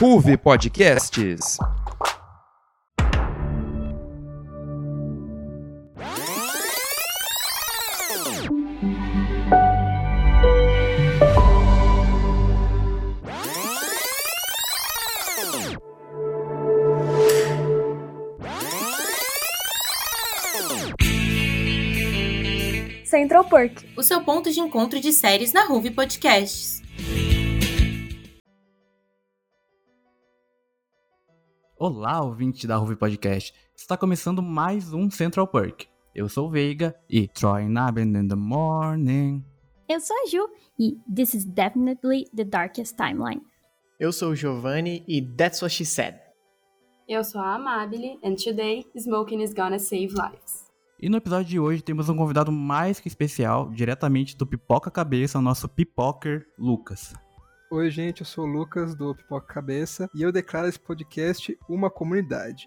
Ruve Podcasts. Central Perk, o seu ponto de encontro de séries na Ruve Podcasts. Olá, ouvinte da Ruve Podcast. Está começando mais um Central Perk. Eu sou o Veiga e Troy Naben in the morning. Eu sou a Ju e This is definitely the darkest timeline. Eu sou o Giovanni e That's what she said. Eu sou a Amabile and today smoking is gonna save lives. E no episódio de hoje temos um convidado mais que especial, diretamente do Pipoca Cabeça, o nosso pipoker Lucas. Oi, gente, eu sou o Lucas do Pipoca Cabeça e eu declaro esse podcast uma comunidade.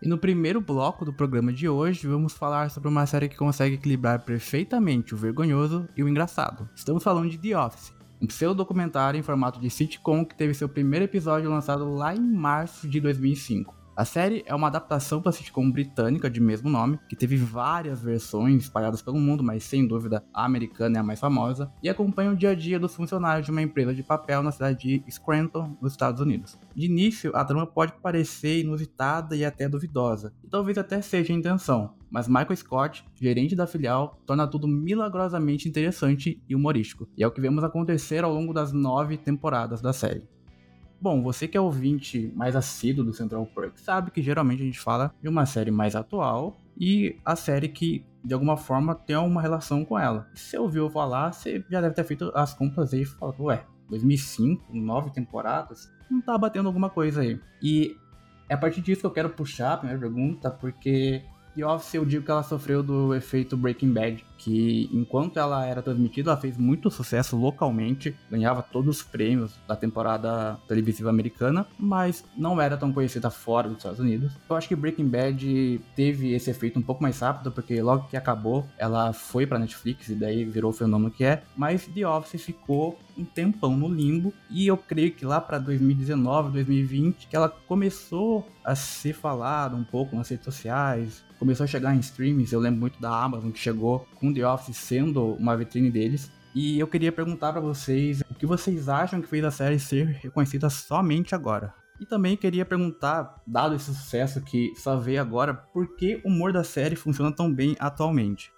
E no primeiro bloco do programa de hoje, vamos falar sobre uma série que consegue equilibrar perfeitamente o vergonhoso e o engraçado. Estamos falando de The Office, um pseudo-documentário em formato de sitcom que teve seu primeiro episódio lançado lá em março de 2005. A série é uma adaptação da sitcom britânica de mesmo nome, que teve várias versões espalhadas pelo mundo, mas sem dúvida a americana é a mais famosa, e acompanha o dia a dia dos funcionários de uma empresa de papel na cidade de Scranton, nos Estados Unidos. De início, a trama pode parecer inusitada e até duvidosa, e talvez até seja a intenção, mas Michael Scott, gerente da filial, torna tudo milagrosamente interessante e humorístico, e é o que vemos acontecer ao longo das nove temporadas da série. Bom, você que é ouvinte mais assíduo do Central Perk sabe que geralmente a gente fala de uma série mais atual e a série que de alguma forma tem uma relação com ela. Se você ouviu falar, você já deve ter feito as contas aí e falado, ué, 2005, nove temporadas, não tá batendo alguma coisa aí. E é a partir disso que eu quero puxar a primeira pergunta, porque The Office eu digo que ela sofreu do efeito Breaking Bad, que enquanto ela era transmitida, ela fez muito sucesso localmente, ganhava todos os prêmios da temporada televisiva americana, mas não era tão conhecida fora dos Estados Unidos. Eu acho que Breaking Bad teve esse efeito um pouco mais rápido, porque logo que acabou, ela foi pra Netflix e daí virou o fenômeno que é, mas The Office ficou um tempão no limbo e eu creio que lá para 2019, 2020, que ela começou a ser falada um pouco nas redes sociais, começou a chegar em streams, eu lembro muito da Amazon que chegou com The Office sendo uma vitrine deles. E eu queria perguntar para vocês o que vocês acham que fez a série ser reconhecida somente agora. E também queria perguntar, dado esse sucesso que só veio agora, por que o humor da série funciona tão bem atualmente?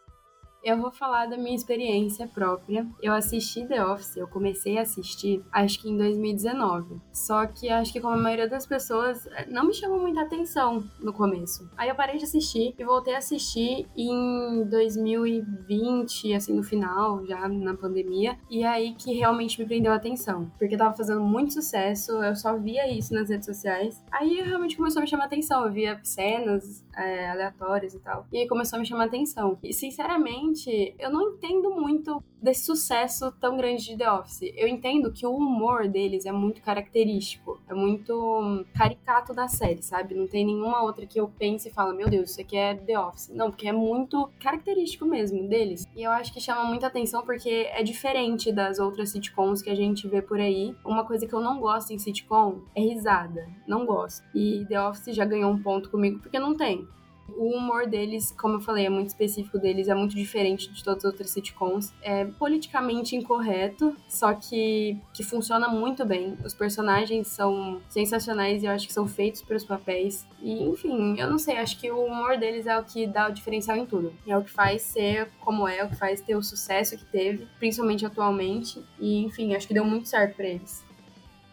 Eu vou falar da minha experiência própria. Eu assisti The Office, eu comecei a assistir acho que em 2019. Só que acho que como a maioria das pessoas eh, não me chamou muita atenção no começo. Aí eu parei de assistir e voltei a assistir em 2020, assim no final, já na pandemia, e aí que realmente me prendeu a atenção, porque tava fazendo muito sucesso, eu só via isso nas redes sociais. Aí realmente começou a me chamar a atenção, eu via cenas é, aleatórias e tal. E aí começou a me chamar a atenção. E sinceramente eu não entendo muito desse sucesso tão grande de The Office. Eu entendo que o humor deles é muito característico, é muito caricato da série, sabe? Não tem nenhuma outra que eu pense e fale, meu Deus, isso aqui é The Office. Não, porque é muito característico mesmo deles. E eu acho que chama muita atenção porque é diferente das outras sitcoms que a gente vê por aí. Uma coisa que eu não gosto em sitcom é risada. Não gosto. E The Office já ganhou um ponto comigo porque não tem. O humor deles, como eu falei, é muito específico deles, é muito diferente de todas as outras sitcoms. É politicamente incorreto, só que, que funciona muito bem. Os personagens são sensacionais e eu acho que são feitos para os papéis. E, enfim, eu não sei, acho que o humor deles é o que dá o diferencial em tudo. É o que faz ser como é, é o que faz ter o sucesso que teve, principalmente atualmente. E, enfim, acho que deu muito certo para eles.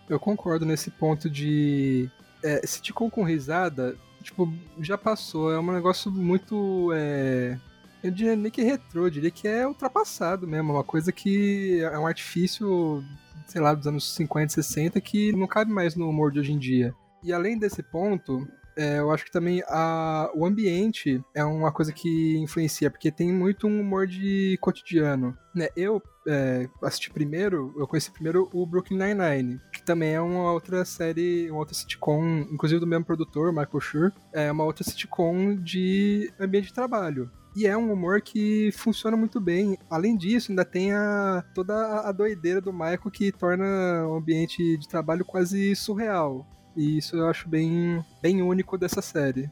Eu concordo nesse ponto de é, sitcom com risada tipo, já passou. É um negócio muito. É... Eu diria nem que retrô, eu diria que é ultrapassado mesmo. Uma coisa que é um artifício, sei lá, dos anos 50, 60, que não cabe mais no humor de hoje em dia. E além desse ponto, é, eu acho que também a, o ambiente é uma coisa que influencia, porque tem muito um humor de cotidiano. Né? Eu é, assisti primeiro, eu conheci primeiro o Brooklyn Nine-Nine, que também é uma outra série, uma outra sitcom, inclusive do mesmo produtor, Michael Schur, é uma outra sitcom de ambiente de trabalho. E é um humor que funciona muito bem. Além disso, ainda tem a, toda a doideira do Michael que torna o ambiente de trabalho quase surreal. E isso eu acho bem, bem único dessa série.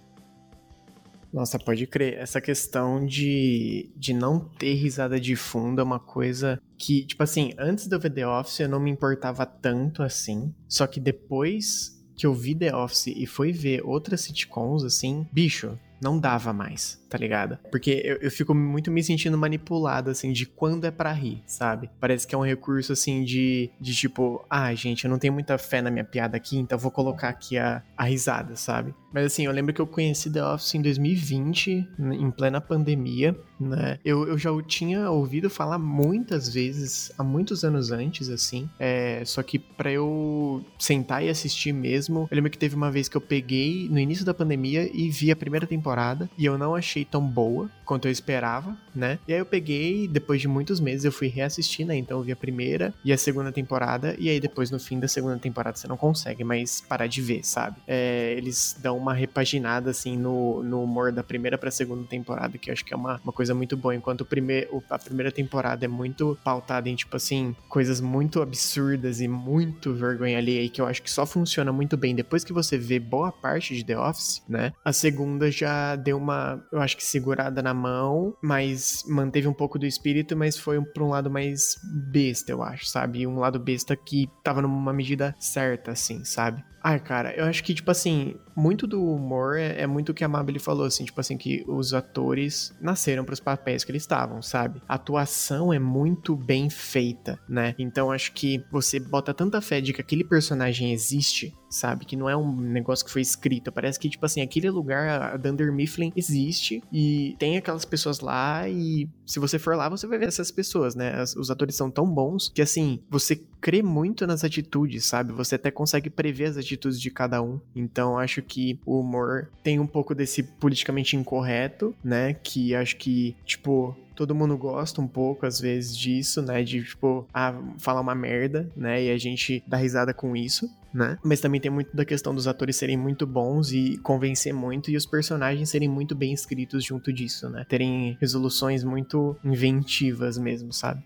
Nossa, pode crer. Essa questão de, de não ter risada de fundo é uma coisa que, tipo assim, antes do The Office eu não me importava tanto assim. Só que depois que eu vi The Office e fui ver outras sitcoms, assim, bicho, não dava mais, tá ligado? Porque eu, eu fico muito me sentindo manipulado, assim, de quando é para rir, sabe? Parece que é um recurso, assim, de, de tipo, ah, gente, eu não tenho muita fé na minha piada aqui, então vou colocar aqui a, a risada, sabe? Mas assim, eu lembro que eu conheci The Office em 2020, em plena pandemia, né? Eu, eu já tinha ouvido falar muitas vezes, há muitos anos antes, assim. É, só que pra eu sentar e assistir mesmo, eu lembro que teve uma vez que eu peguei no início da pandemia e vi a primeira temporada e eu não achei tão boa quanto eu esperava, né? E aí eu peguei, depois de muitos meses, eu fui reassistir, né? Então eu vi a primeira e a segunda temporada, e aí depois no fim da segunda temporada você não consegue mais parar de ver, sabe? É, eles dão uma repaginada, assim, no, no humor da primeira pra segunda temporada, que eu acho que é uma, uma coisa muito boa. Enquanto o primeiro, a primeira temporada é muito pautada em, tipo assim, coisas muito absurdas e muito vergonha alheia, e que eu acho que só funciona muito bem depois que você vê boa parte de The Office, né? A segunda já deu uma, eu acho que segurada na mão, mas manteve um pouco do espírito, mas foi pra um lado mais besta, eu acho, sabe? Um lado besta que tava numa medida certa, assim, sabe? Ai, cara, eu acho que, tipo assim, muito do humor é, é muito o que a Mabel falou, assim, tipo assim, que os atores nasceram para os papéis que eles estavam, sabe? A atuação é muito bem feita, né? Então acho que você bota tanta fé de que aquele personagem existe, sabe? Que não é um negócio que foi escrito. Parece que, tipo assim, aquele lugar, a Dunder Mifflin, existe e tem aquelas pessoas lá e se você for lá, você vai ver essas pessoas, né? As, os atores são tão bons que, assim, você crê muito nas atitudes, sabe? Você até consegue prever as atitudes de cada um. Então, acho que o humor tem um pouco desse politicamente incorreto, né? Que acho que, tipo, todo mundo gosta um pouco, às vezes, disso, né? De, tipo, ah, falar uma merda, né? E a gente dá risada com isso, né? Mas também tem muito da questão dos atores serem muito bons e convencer muito, e os personagens serem muito bem escritos junto disso, né? Terem resoluções muito inventivas mesmo, sabe?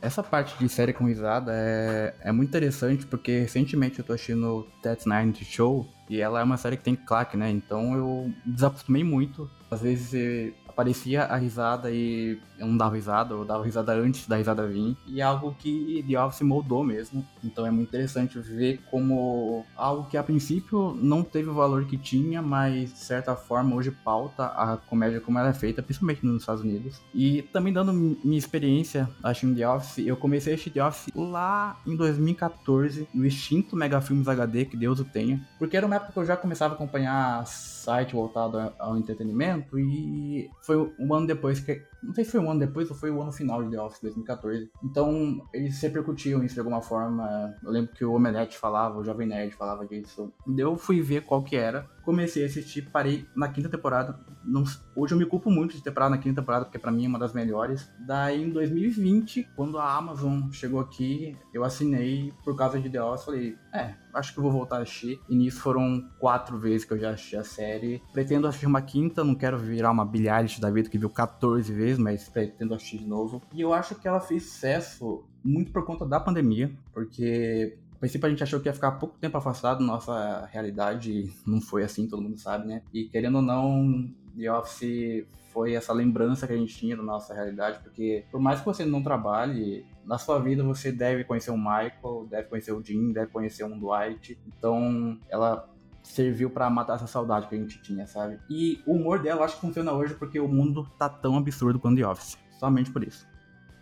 Essa parte de série com risada é, é muito interessante porque recentemente eu tô assistindo That's Night Show e ela é uma série que tem claque, né? Então eu desacostumei muito. Às vezes aparecia a risada e não dava risada, ou dava risada antes da risada vir. E é algo que The Office moldou mesmo. Então é muito interessante ver como algo que a princípio não teve o valor que tinha, mas de certa forma hoje pauta a comédia como ela é feita, principalmente nos Estados Unidos. E também dando minha experiência assistindo The Office, eu comecei a assistir The Office lá em 2014, no extinto Mega Filmes HD, que Deus o tenha. Porque era uma época que eu já começava a acompanhar site voltado ao entretenimento e foi um ano depois que. Não sei se foi um ano depois ou foi o ano final de The Office 2014. Então, eles repercutiam isso de alguma forma. Eu lembro que o Omelete falava, o Jovem Nerd falava disso. Eu fui ver qual que era. Comecei a assistir, parei na quinta temporada. Não, hoje eu me culpo muito de ter parado na quinta temporada, porque para mim é uma das melhores. Daí em 2020, quando a Amazon chegou aqui, eu assinei por causa de The Office. Falei, é, acho que vou voltar a assistir. E nisso foram quatro vezes que eu já assisti a série. Pretendo assistir uma quinta, não quero virar uma Billie da vida que viu 14 vezes, mas pretendo assistir de novo. E eu acho que ela fez sucesso muito por conta da pandemia, porque a princípio a gente achou que ia ficar pouco tempo afastado da nossa realidade, não foi assim, todo mundo sabe, né? E querendo ou não, The Office foi essa lembrança que a gente tinha da nossa realidade, porque por mais que você não trabalhe, na sua vida você deve conhecer um Michael, deve conhecer o Jim, deve conhecer um Dwight. Então, ela serviu para matar essa saudade que a gente tinha, sabe? E o humor dela acho que funciona hoje porque o mundo tá tão absurdo quanto The Office. Somente por isso.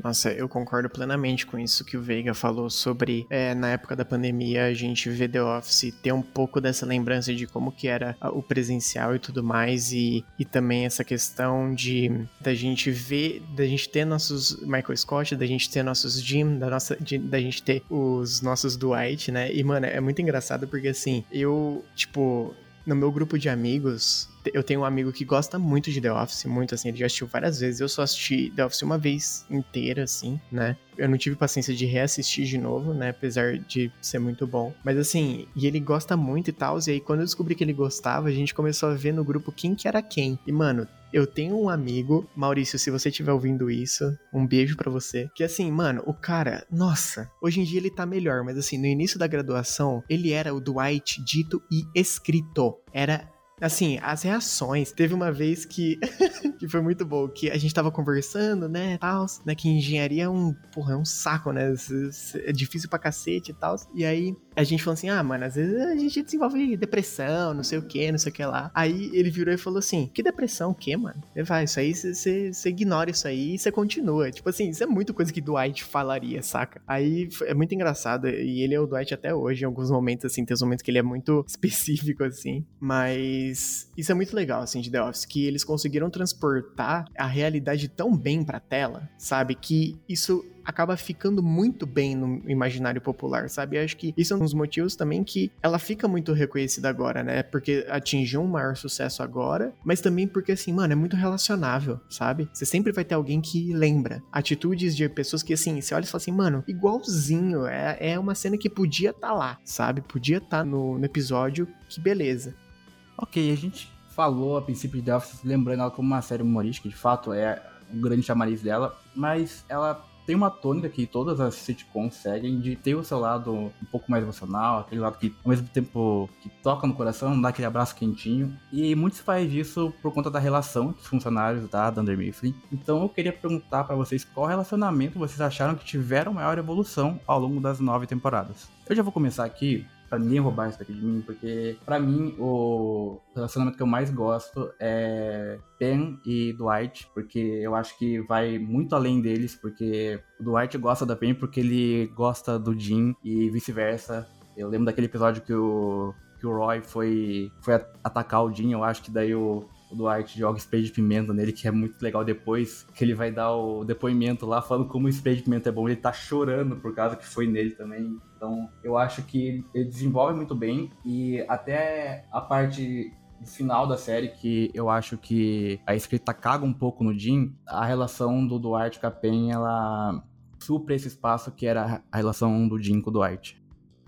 Nossa, eu concordo plenamente com isso que o Veiga falou sobre é, na época da pandemia a gente vê The Office ter um pouco dessa lembrança de como que era o presencial e tudo mais e, e também essa questão de da gente ver, da gente ter nossos Michael Scott, da gente ter nossos Jim, da nossa de, da gente ter os nossos Dwight, né? E mano, é muito engraçado porque assim, eu, tipo, no meu grupo de amigos, eu tenho um amigo que gosta muito de The Office, muito assim, ele já assistiu várias vezes. Eu só assisti The Office uma vez inteira, assim, né? Eu não tive paciência de reassistir de novo, né? Apesar de ser muito bom. Mas assim, e ele gosta muito e tal. E aí, quando eu descobri que ele gostava, a gente começou a ver no grupo quem que era quem. E, mano, Eu tenho um amigo, Maurício, se você estiver ouvindo isso, um beijo pra você. Que assim, mano, o cara, nossa, hoje em dia ele tá melhor, mas assim, no início da graduação, ele era o Dwight dito e escrito. Era Assim, as reações. Teve uma vez que. que foi muito bom, que a gente tava conversando, né, tal, né, que engenharia é um. Porra, é um saco, né? É difícil pra cacete e tal. E aí a gente falou assim: ah, mano, às vezes a gente desenvolve depressão, não sei o que, não sei o que lá. Aí ele virou e falou assim: que depressão, o que, mano? Ele vai, isso aí você ignora isso aí e você continua. Tipo assim, isso é muito coisa que Dwight falaria, saca? Aí é muito engraçado. E ele é o Dwight até hoje, em alguns momentos, assim, tem uns momentos que ele é muito específico, assim. Mas isso é muito legal, assim, de The Office, que eles conseguiram transportar a realidade tão bem pra tela, sabe? Que isso acaba ficando muito bem no imaginário popular, sabe? Eu acho que isso é um dos motivos também que ela fica muito reconhecida agora, né? Porque atingiu um maior sucesso agora, mas também porque, assim, mano, é muito relacionável, sabe? Você sempre vai ter alguém que lembra. Atitudes de pessoas que, assim, você olha e fala assim, mano, igualzinho, é, é uma cena que podia estar tá lá, sabe? Podia estar tá no, no episódio, que beleza. Ok, a gente falou a princípio de Office, lembrando ela como uma série humorística, de fato é o grande chamariz dela, mas ela tem uma tônica que todas as sitcoms seguem de ter o seu lado um pouco mais emocional, aquele lado que, ao mesmo tempo, que toca no coração, dá aquele abraço quentinho. E muito se faz por conta da relação dos funcionários da Dunder Mifflin. Então eu queria perguntar para vocês qual relacionamento vocês acharam que tiveram maior evolução ao longo das nove temporadas. Eu já vou começar aqui pra ninguém roubar isso daqui de mim, porque para mim o relacionamento que eu mais gosto é Pen e Dwight, porque eu acho que vai muito além deles, porque o Dwight gosta da Pen porque ele gosta do Jim e vice-versa. Eu lembro daquele episódio que o, que o Roy foi, foi atacar o Jim, eu acho que daí o, o Dwight joga spray de pimenta nele, que é muito legal depois, que ele vai dar o depoimento lá falando como o spray de pimenta é bom, ele tá chorando por causa que foi nele também. Então, eu acho que ele desenvolve muito bem e até a parte final da série que eu acho que a escrita caga um pouco no Jim, a relação do Dwight com a Pen, ela supra esse espaço que era a relação do Jim com o Dwight.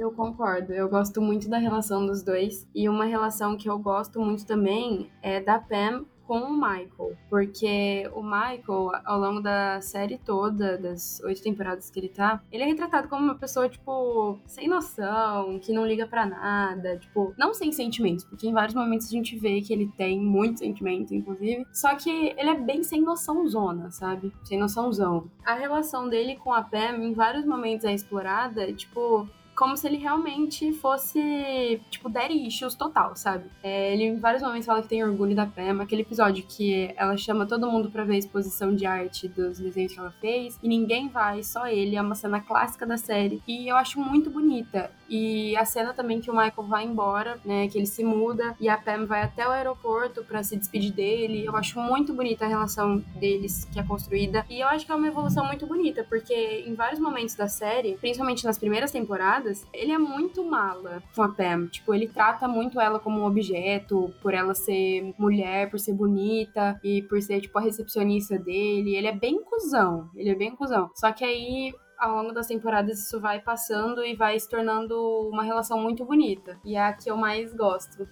Eu concordo. Eu gosto muito da relação dos dois. E uma relação que eu gosto muito também é da Pam com o Michael, porque o Michael, ao longo da série toda, das oito temporadas que ele tá, ele é retratado como uma pessoa, tipo, sem noção, que não liga para nada, tipo, não sem sentimentos, porque em vários momentos a gente vê que ele tem muitos sentimentos, inclusive, só que ele é bem sem noção zona, sabe? Sem noçãozão. A relação dele com a Pam, em vários momentos é explorada, tipo, como se ele realmente fosse, tipo, daddy issues total, sabe? É, ele em vários momentos fala que tem orgulho da Pema, aquele episódio que ela chama todo mundo para ver a exposição de arte dos desenhos que ela fez, e ninguém vai, só ele, é uma cena clássica da série, e eu acho muito bonita. E a cena também que o Michael vai embora, né, que ele se muda, e a Pam vai até o aeroporto para se despedir dele, eu acho muito bonita a relação deles que é construída, e eu acho que é uma evolução muito bonita, porque em vários momentos da série, principalmente nas primeiras temporadas, ele é muito mala com a Pam. Tipo, ele trata muito ela como um objeto, por ela ser mulher, por ser bonita e por ser, tipo, a recepcionista dele. Ele é bem cuzão. Ele é bem cuzão. Só que aí ao longo das temporadas isso vai passando e vai se tornando uma relação muito bonita. E é a que eu mais gosto.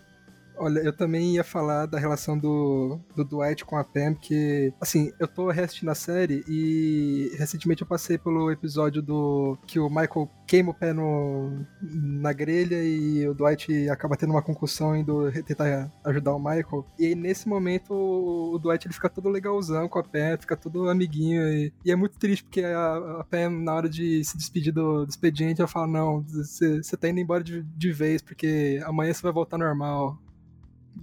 Olha, eu também ia falar da relação do, do Dwight com a Pam, que, assim, eu tô reassistindo a série e recentemente eu passei pelo episódio do que o Michael queima o pé no, na grelha e o Dwight acaba tendo uma concussão indo tentar ajudar o Michael. E aí, nesse momento, o, Dwight ele fica todo legalzão com a Pam, fica todo amiguinho. E, e é muito triste porque a, a Pam, na hora de se despedir do, do expediente, ela fala: Não, você tá indo embora de, de vez porque amanhã você vai voltar normal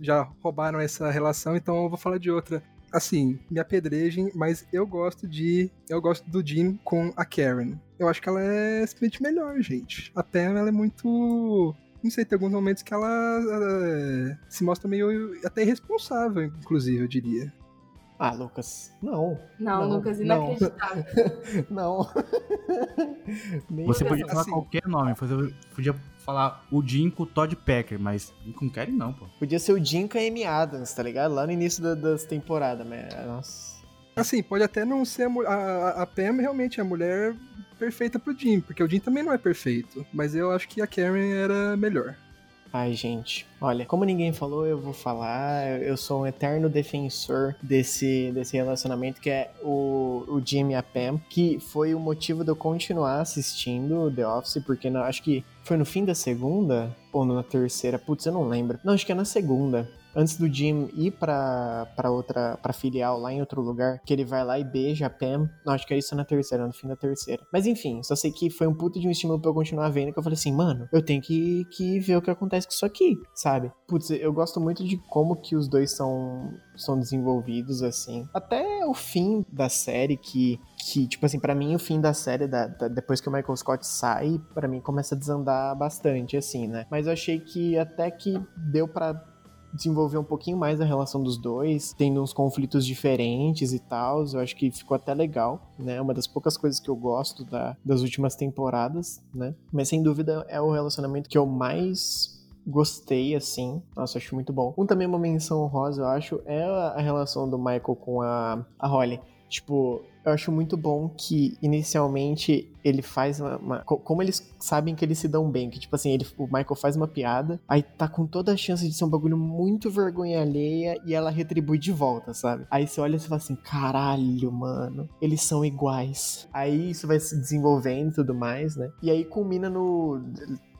já roubaram essa relação, então eu vou falar de outra. Assim, me apedrejem, mas eu gosto de. Eu gosto do Jim com a Karen. Eu acho que ela é simplesmente melhor, gente. A Pam, ela é muito. Não sei, tem alguns momentos que ela uh, se mostra meio até irresponsável, inclusive, eu diria. Ah, Lucas, não. Não, não Lucas, inacreditável. Não. não. Você podia falar assim. qualquer nome, você podia falar o Jim com o Todd Packer, mas com Kerry não, pô. Podia ser o Jim com a Amy Adams, tá ligado? Lá no início da, das temporadas, mas. Nossa. Assim, pode até não ser a, a, a Pam realmente é a mulher perfeita pro Jim, porque o Jim também não é perfeito. Mas eu acho que a Karen era melhor. Ai, gente. Olha, como ninguém falou, eu vou falar. Eu sou um eterno defensor desse, desse relacionamento que é o, o Jim e a Pam, que foi o motivo de eu continuar assistindo The Office, porque não, acho que foi no fim da segunda ou na terceira, putz, eu não lembro. Não, acho que é na segunda antes do Jim ir pra, pra outra, pra filial lá em outro lugar, que ele vai lá e beija a Pam. Não, acho que é isso na terceira, no fim da terceira. Mas enfim, só sei que foi um puto de um estímulo pra eu continuar vendo, que eu falei assim, mano, eu tenho que, que ver o que acontece com isso aqui, sabe? Putz, eu gosto muito de como que os dois são, são desenvolvidos, assim. Até o fim da série, que que, tipo assim, para mim o fim da série, da, da, depois que o Michael Scott sai, para mim começa a desandar bastante, assim, né? Mas eu achei que até que deu para desenvolver um pouquinho mais a relação dos dois, tendo uns conflitos diferentes e tal. Eu acho que ficou até legal, né? Uma das poucas coisas que eu gosto da, das últimas temporadas, né? Mas sem dúvida é o relacionamento que eu mais gostei, assim. Nossa, acho muito bom. Um também uma menção rosa, eu acho, é a relação do Michael com a, a Holly. Tipo, eu acho muito bom que inicialmente ele faz uma, uma, Como eles sabem que eles se dão bem, que tipo assim, ele, o Michael faz uma piada, aí tá com toda a chance de ser um bagulho muito vergonha alheia e ela retribui de volta, sabe? Aí você olha e fala assim: caralho, mano, eles são iguais. Aí isso vai se desenvolvendo e tudo mais, né? E aí culmina no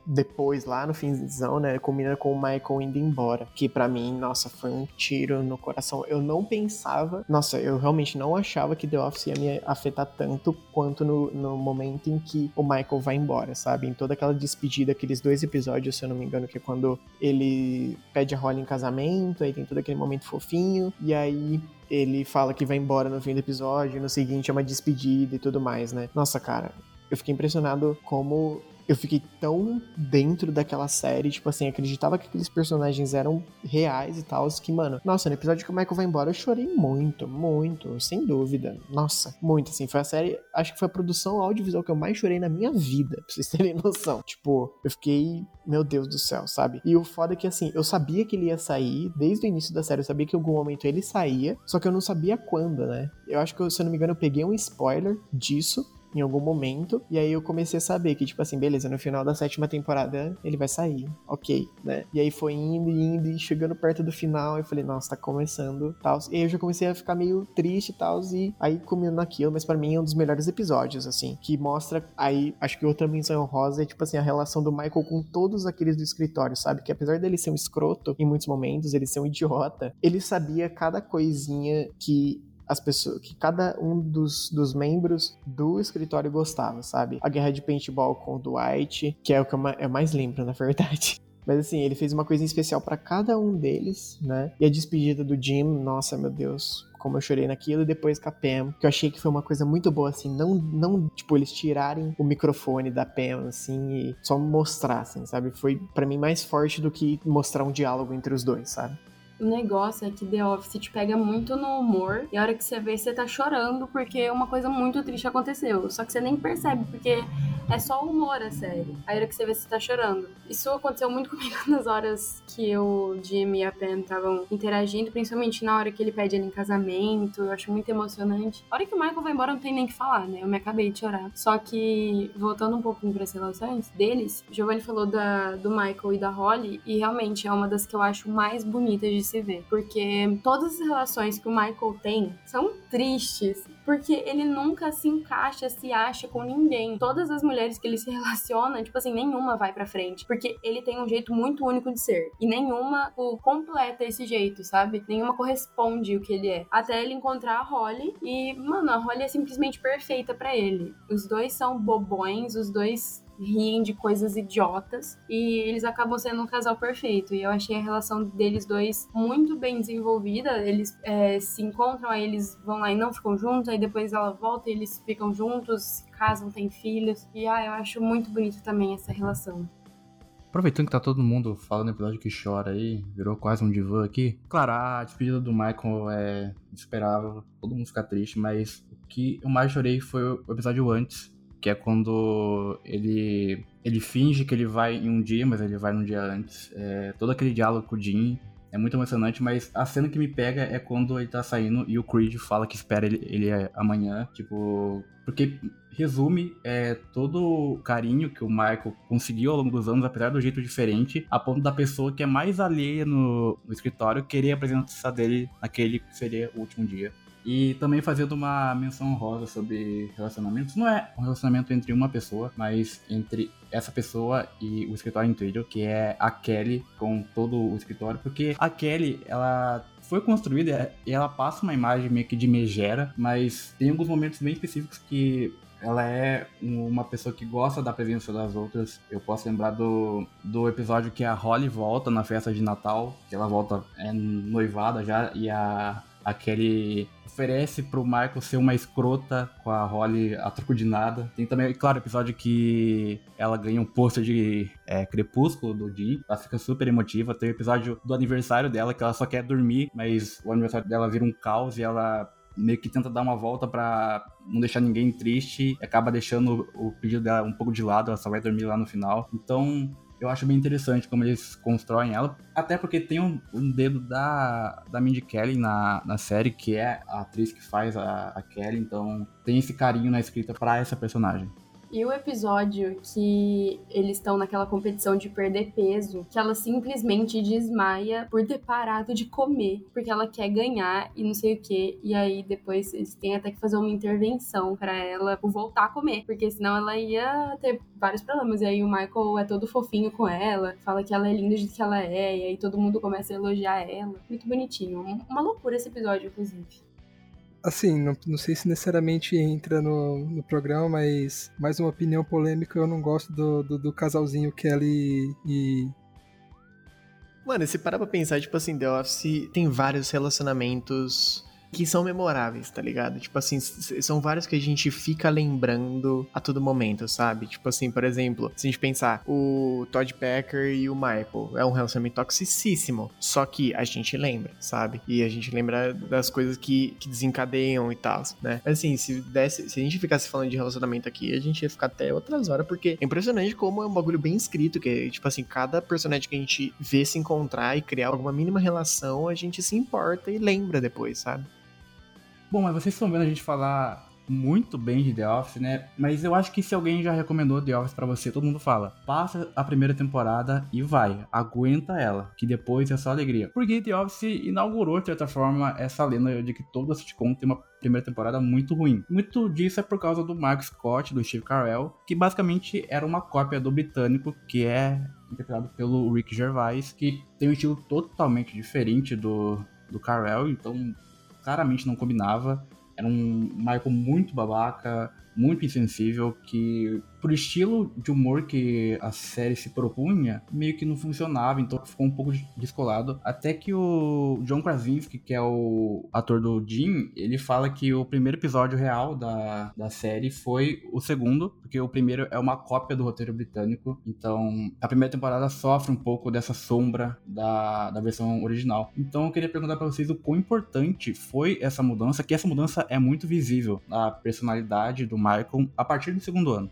depois, lá no finzão, né, combina com o Michael indo embora. Que para mim, nossa, foi um tiro no coração. Eu não pensava, nossa, eu realmente não achava que The Office ia me afetar tanto quanto no, no momento em que o Michael vai embora, sabe? Em toda aquela despedida, aqueles dois episódios, se eu não me engano, que é quando ele pede a Holly em casamento, aí tem todo aquele momento fofinho, e aí ele fala que vai embora no fim do episódio, no seguinte é uma despedida e tudo mais, né? Nossa, cara, eu fiquei impressionado como eu fiquei tão dentro daquela série, tipo assim, acreditava que aqueles personagens eram reais e tal, que, mano, nossa, no episódio que o Michael vai embora, eu chorei muito, muito, sem dúvida. Nossa, muito, assim, foi a série, acho que foi a produção audiovisual que eu mais chorei na minha vida, pra vocês terem noção. Tipo, eu fiquei, meu Deus do céu, sabe? E o foda é que, assim, eu sabia que ele ia sair, desde o início da série, eu sabia que em algum momento ele saía, só que eu não sabia quando, né? Eu acho que, se eu não me engano, eu peguei um spoiler disso, em algum momento. E aí eu comecei a saber que, tipo assim, beleza, no final da sétima temporada ele vai sair. Ok, né? E aí foi indo e indo e chegando perto do final. Eu falei, nossa, tá começando tal. E aí eu já comecei a ficar meio triste e tal. E aí comendo naquilo, mas para mim é um dos melhores episódios, assim. Que mostra. Aí, acho que outra menção rosa é, tipo assim, a relação do Michael com todos aqueles do escritório, sabe? Que apesar dele ser um escroto em muitos momentos, ele ser um idiota, ele sabia cada coisinha que as pessoas, que cada um dos, dos membros do escritório gostava, sabe? A guerra de paintball com o Dwight, que é o que eu, mais lembro, na verdade. Mas assim, ele fez uma coisa especial para cada um deles, né? E a despedida do Jim, nossa, meu Deus, como eu chorei naquilo, e depois com a Pam, que eu achei que foi uma coisa muito boa, assim, não, não tipo, eles tirarem o microfone da Pam, assim, e só mostrassem, sabe? Foi para mim mais forte do que mostrar um diálogo entre os dois, sabe? O negócio é que The Office te pega muito no humor e a hora que você vê, você tá chorando porque uma coisa muito triste aconteceu. Só que você nem percebe, porque é só humor a série. A hora que você vê, você tá chorando. Isso aconteceu muito comigo nas horas que o Jim e a Pam estavam interagindo, principalmente na hora que ele pede ela em casamento. Eu acho muito emocionante. A hora que o Michael vai embora, não tem nem o que falar, né? Eu me acabei de chorar. Só que, voltando um pouquinho para as relações deles, Giovanni falou da, do Michael e da Holly, e realmente é uma das que eu acho mais bonitas de se ver. Porque todas as relações que o Michael tem são tristes. Porque ele nunca se encaixa, se acha com ninguém. Todas as mulheres que ele se relaciona, tipo assim, nenhuma vai pra frente. Porque ele tem um jeito muito único de ser. E nenhuma o, completa esse jeito, sabe? Nenhuma corresponde o que ele é. Até ele encontrar a Holly. E, mano, a Holly é simplesmente perfeita para ele. Os dois são bobões, os dois riem de coisas idiotas e eles acabam sendo um casal perfeito. E eu achei a relação deles dois muito bem desenvolvida. Eles é, se encontram, aí eles vão lá e não ficam juntos, aí depois ela volta e eles ficam juntos, casam, têm filhos. E ah, eu acho muito bonito também essa relação. Aproveitando que tá todo mundo falando episódio que chora aí, virou quase um divã aqui. Claro, a despedida do Michael é esperável, todo mundo fica triste, mas o que eu mais chorei foi o episódio antes, que é quando ele ele finge que ele vai em um dia, mas ele vai num dia antes. É, todo aquele diálogo com o Jim é muito emocionante, mas a cena que me pega é quando ele tá saindo e o Creed fala que espera ele, ele amanhã, tipo... Porque resume é, todo o carinho que o Michael conseguiu ao longo dos anos, apesar do jeito diferente, a ponto da pessoa que é mais alheia no, no escritório querer a presença dele naquele que seria o último dia. E também fazendo uma menção honrosa sobre relacionamentos. Não é um relacionamento entre uma pessoa, mas entre essa pessoa e o escritório inteiro, que é a Kelly com todo o escritório. Porque a Kelly, ela foi construída e ela passa uma imagem meio que de megera, mas tem alguns momentos bem específicos que ela é uma pessoa que gosta da presença das outras. Eu posso lembrar do, do episódio que a Holly volta na festa de Natal, que ela volta é, noivada já, e a, a Kelly oferece pro Michael ser uma escrota com a Holly a troco de nada. Tem também, claro, o episódio que ela ganha um pôster de é, Crepúsculo do Dean. Ela fica super emotiva. Tem o episódio do aniversário dela, que ela só quer dormir, mas o aniversário dela vira um caos e ela meio que tenta dar uma volta para não deixar ninguém triste, acaba deixando o pedido dela um pouco de lado, ela só vai dormir lá no final. Então, eu acho bem interessante como eles constroem ela, até porque tem um, um dedo da, da Mindy Kelly na, na série, que é a atriz que faz a, a Kelly, então tem esse carinho na escrita para essa personagem. E o episódio que eles estão naquela competição de perder peso, que ela simplesmente desmaia por ter parado de comer, porque ela quer ganhar e não sei o que. E aí depois eles têm até que fazer uma intervenção para ela voltar a comer, porque senão ela ia ter vários problemas. E aí o Michael é todo fofinho com ela, fala que ela é linda jeito que ela é, e aí todo mundo começa a elogiar ela. Muito bonitinho. Uma loucura esse episódio, inclusive. Assim, não, não sei se necessariamente entra no, no programa, mas mais uma opinião polêmica, eu não gosto do, do, do casalzinho Kelly e. Mano, se parar pra pensar, tipo assim, The Office tem vários relacionamentos que são memoráveis, tá ligado? Tipo assim, são vários que a gente fica lembrando a todo momento, sabe? Tipo assim, por exemplo, se a gente pensar, o Todd Packer e o Michael é um relacionamento toxicíssimo, só que a gente lembra, sabe? E a gente lembra das coisas que, que desencadeiam e tal, né? Assim, se, desse, se a gente ficasse falando de relacionamento aqui, a gente ia ficar até outras horas, porque é impressionante como é um bagulho bem escrito, que tipo assim, cada personagem que a gente vê se encontrar e criar alguma mínima relação, a gente se importa e lembra depois, sabe? Bom, mas vocês estão vendo a gente falar muito bem de The Office, né? Mas eu acho que se alguém já recomendou The Office para você, todo mundo fala: passa a primeira temporada e vai, aguenta ela, que depois é só alegria. Porque The Office inaugurou, de certa forma, essa lenda de que todo sitcom tem uma primeira temporada muito ruim. Muito disso é por causa do Mark Scott, do Steve Carell, que basicamente era uma cópia do britânico, que é interpretado pelo Rick Gervais, que tem um estilo totalmente diferente do, do Carell, então claramente não combinava. Era um Michael muito babaca, muito insensível, que por estilo de humor que a série se propunha, meio que não funcionava, então ficou um pouco descolado. Até que o John Krasinski, que é o ator do Jim, ele fala que o primeiro episódio real da, da série foi o segundo, porque o primeiro é uma cópia do roteiro britânico, então a primeira temporada sofre um pouco dessa sombra da, da versão original. Então eu queria perguntar para vocês o quão importante foi essa mudança, que essa mudança é muito visível na personalidade do Michael a partir do segundo ano.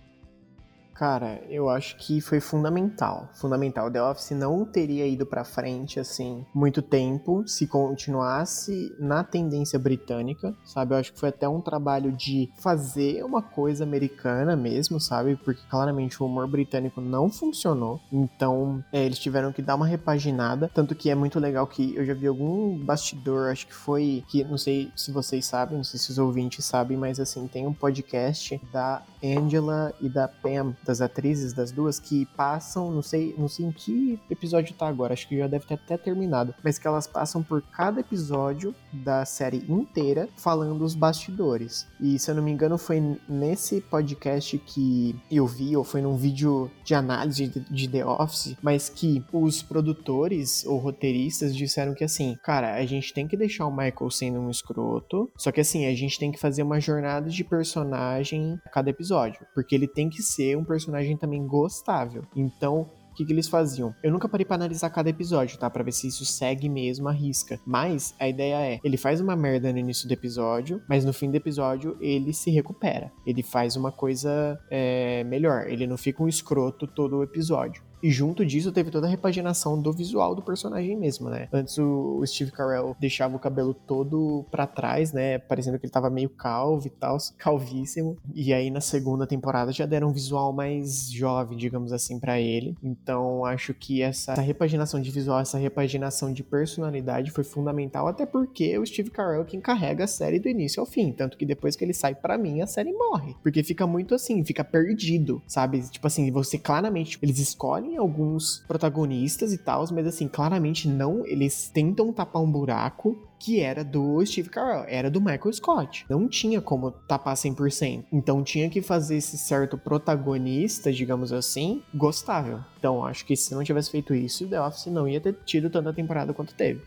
Cara, eu acho que foi fundamental. Fundamental. The Office não teria ido pra frente, assim, muito tempo se continuasse na tendência britânica, sabe? Eu acho que foi até um trabalho de fazer uma coisa americana mesmo, sabe? Porque claramente o humor britânico não funcionou. Então, é, eles tiveram que dar uma repaginada. Tanto que é muito legal que eu já vi algum bastidor, acho que foi. que Não sei se vocês sabem, não sei se os ouvintes sabem, mas assim, tem um podcast da Angela e da Pam das atrizes das duas que passam, não sei, não sei em que episódio tá agora, acho que já deve ter até terminado, mas que elas passam por cada episódio da série inteira falando os bastidores. E se eu não me engano, foi nesse podcast que eu vi, ou foi num vídeo de análise de, de The Office, mas que os produtores ou roteiristas disseram que assim, cara, a gente tem que deixar o Michael sendo um escroto, só que assim, a gente tem que fazer uma jornada de personagem a cada episódio, porque ele tem que ser um personagem também gostável. Então, o que, que, eles faziam? Eu nunca parei para analisar cada episódio, tá? Pra ver se isso segue mesmo a risca. Mas a ideia é: ele faz uma merda no início do episódio, mas no fim do episódio ele se recupera. Ele faz uma coisa é, melhor. Ele não fica um escroto todo o episódio. E junto disso teve toda a repaginação do visual do personagem mesmo, né? Antes o Steve Carell deixava o cabelo todo para trás, né? Parecendo que ele tava meio calvo e tal, calvíssimo. E aí na segunda temporada já deram um visual mais jovem, digamos assim, para ele. Então acho que essa, essa repaginação de visual, essa repaginação de personalidade foi fundamental, até porque o Steve Carell é quem carrega a série do início ao fim. Tanto que depois que ele sai para mim, a série morre. Porque fica muito assim, fica perdido, sabe? Tipo assim, você claramente, eles escolhem alguns protagonistas e tal, mas assim, claramente não, eles tentam tapar um buraco que era do Steve Carell, era do Michael Scott. Não tinha como tapar 100%. Então tinha que fazer esse certo protagonista, digamos assim, gostável. Então acho que se não tivesse feito isso, The Office não ia ter tido tanta temporada quanto teve.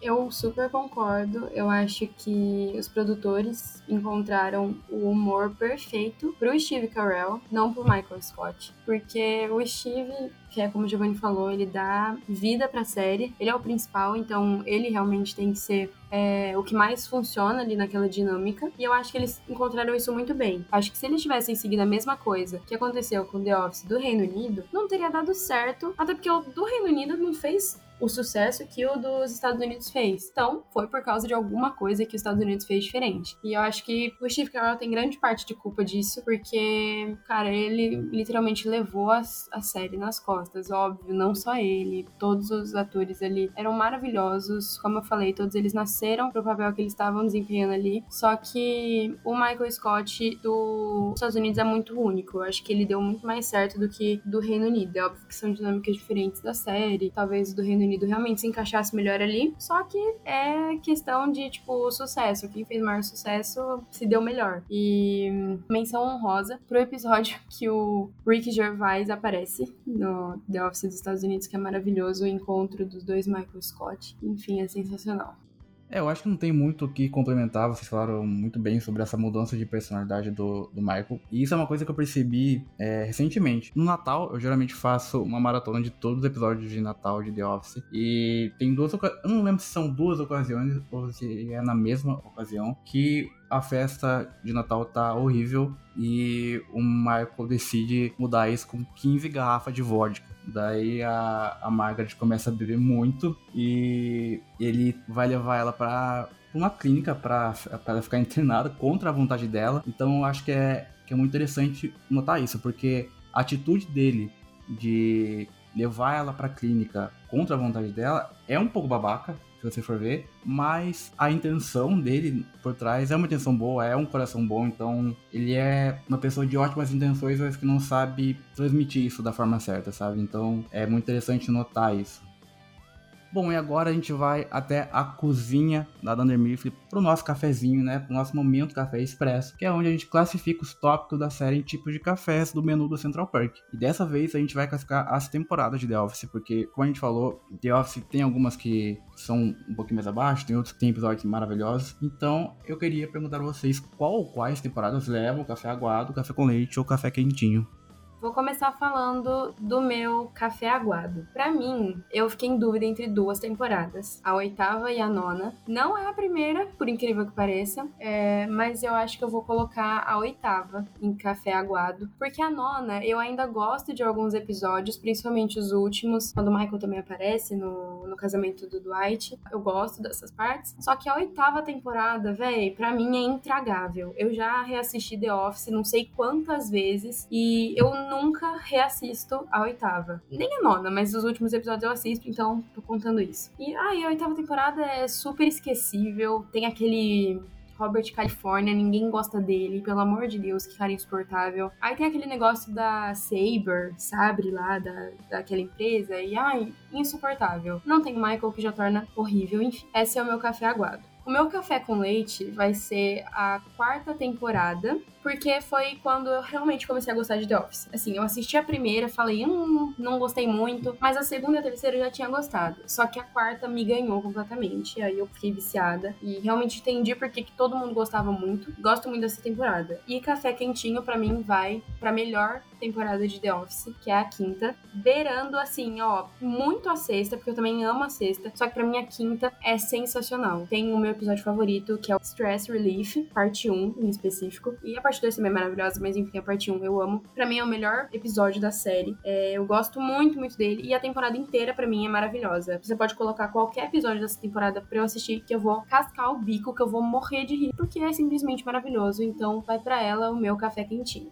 Eu super concordo. Eu acho que os produtores encontraram o humor perfeito pro Steve Carell, não pro Michael Scott. Porque o Steve, que é como o Giovanni falou, ele dá vida pra série. Ele é o principal, então ele realmente tem que ser é, o que mais funciona ali naquela dinâmica. E eu acho que eles encontraram isso muito bem. Acho que se eles tivessem seguido a mesma coisa que aconteceu com The Office do Reino Unido, não teria dado certo. Até porque o do Reino Unido não fez o sucesso que o dos Estados Unidos fez. Então, foi por causa de alguma coisa que os Estados Unidos fez diferente. E eu acho que o Steve Carell tem grande parte de culpa disso, porque, cara, ele literalmente levou a, a série nas costas. Óbvio, não só ele, todos os atores ali eram maravilhosos. Como eu falei, todos eles nasceram pro papel que eles estavam desempenhando ali. Só que o Michael Scott dos Estados Unidos é muito único. Eu acho que ele deu muito mais certo do que do Reino Unido. É óbvio que são dinâmicas diferentes da série. Talvez do Reino Unido realmente se encaixasse melhor ali. Só que é questão de, tipo, sucesso. Quem fez maior sucesso se deu melhor. E menção honrosa pro episódio que o Rick Gervais aparece no The Office dos Estados Unidos, que é maravilhoso o encontro dos dois Michael Scott. Enfim, é sensacional. É, eu acho que não tem muito o que complementar, vocês falaram muito bem sobre essa mudança de personalidade do, do Michael. E isso é uma coisa que eu percebi é, recentemente. No Natal, eu geralmente faço uma maratona de todos os episódios de Natal de The Office. E tem duas ocasiões, eu não lembro se são duas ocasiões ou se é na mesma ocasião, que a festa de Natal tá horrível e o Michael decide mudar isso com 15 garrafas de vodka. Daí a, a Margaret começa a beber muito e ele vai levar ela pra uma clínica para ela ficar internada contra a vontade dela. Então eu acho que é, que é muito interessante notar isso, porque a atitude dele de levar ela pra clínica contra a vontade dela é um pouco babaca, se você for ver, mas a intenção dele por trás é uma intenção boa, é um coração bom, então ele é uma pessoa de ótimas intenções, mas que não sabe transmitir isso da forma certa, sabe? Então é muito interessante notar isso. Bom, e agora a gente vai até a cozinha da Dunder Mifflin pro nosso cafezinho, né? Pro nosso momento café expresso, que é onde a gente classifica os tópicos da série em tipos de cafés do menu do Central Park. E dessa vez a gente vai classificar as temporadas de The Office, porque, como a gente falou, The Office tem algumas que são um pouquinho mais abaixo, tem outros que tem episódios maravilhosos. Então, eu queria perguntar a vocês qual ou quais temporadas levam café aguado, café com leite ou café quentinho. Vou começar falando do meu café aguado. Para mim, eu fiquei em dúvida entre duas temporadas, a oitava e a nona. Não é a primeira, por incrível que pareça, é, mas eu acho que eu vou colocar a oitava em café aguado, porque a nona eu ainda gosto de alguns episódios, principalmente os últimos, quando o Michael também aparece no, no casamento do Dwight. Eu gosto dessas partes. Só que a oitava temporada, véi, para mim é intragável. Eu já reassisti The Office não sei quantas vezes e eu nunca reassisto a oitava. Nem a nona, mas os últimos episódios eu assisto, então tô contando isso. E ai, a oitava temporada é super esquecível, tem aquele Robert California, ninguém gosta dele, pelo amor de Deus, que cara insuportável. Aí tem aquele negócio da Saber, Sabre lá, da, daquela empresa, e ai, insuportável. Não tem Michael que já torna horrível, enfim. Esse é o meu café aguado. O meu café com leite vai ser a quarta temporada, porque foi quando eu realmente comecei a gostar de The Office. Assim, eu assisti a primeira, falei, hum, não gostei muito, mas a segunda e a terceira eu já tinha gostado. Só que a quarta me ganhou completamente, aí eu fiquei viciada e realmente entendi porque que todo mundo gostava muito. Gosto muito dessa temporada. E Café Quentinho, para mim, vai pra melhor temporada de The Office, que é a quinta, beirando assim, ó, muito a sexta, porque eu também amo a sexta, só que pra mim a quinta é sensacional. Tem o meu episódio favorito, que é o Stress Relief, parte 1 em específico. E a parte 2 também é maravilhosa, mas enfim, a parte 1 eu amo. Pra mim é o melhor episódio da série. É, eu gosto muito, muito dele. E a temporada inteira, pra mim, é maravilhosa. Você pode colocar qualquer episódio dessa temporada pra eu assistir, que eu vou cascar o bico, que eu vou morrer de rir, porque é simplesmente maravilhoso. Então vai pra ela o meu café quentinho.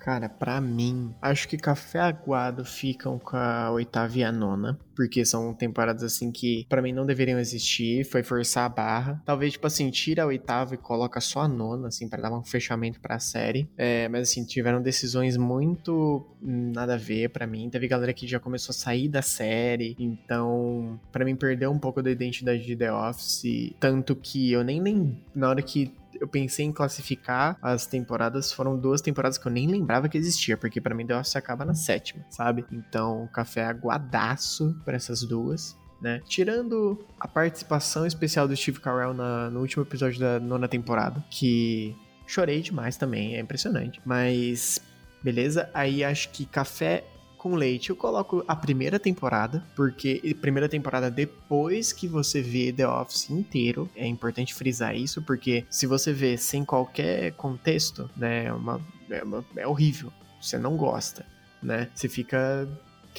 Cara, pra mim, acho que Café Aguado ficam com a oitava e a nona. Porque são temporadas assim que, pra mim, não deveriam existir. Foi forçar a barra. Talvez, tipo assim, tira a oitava e coloca só a nona, assim, para dar um fechamento pra série. É, mas assim, tiveram decisões muito nada a ver pra mim. Teve galera que já começou a sair da série. Então, pra mim, perdeu um pouco da identidade de The Office. Tanto que eu nem lembro. Na hora que eu pensei em classificar as temporadas, foram duas temporadas que eu nem lembrava que existia, porque para mim The Office acaba na sétima, sabe? Então, café aguadaço para essas duas. Né? Tirando a participação especial do Steve Carell na, no último episódio da nona temporada, que chorei demais também, é impressionante. Mas, beleza? Aí acho que Café com leite, eu coloco a primeira temporada, porque primeira temporada depois que você vê The Office inteiro, é importante frisar isso, porque se você vê sem qualquer contexto, né, é, uma, é, uma, é horrível, você não gosta, né, você fica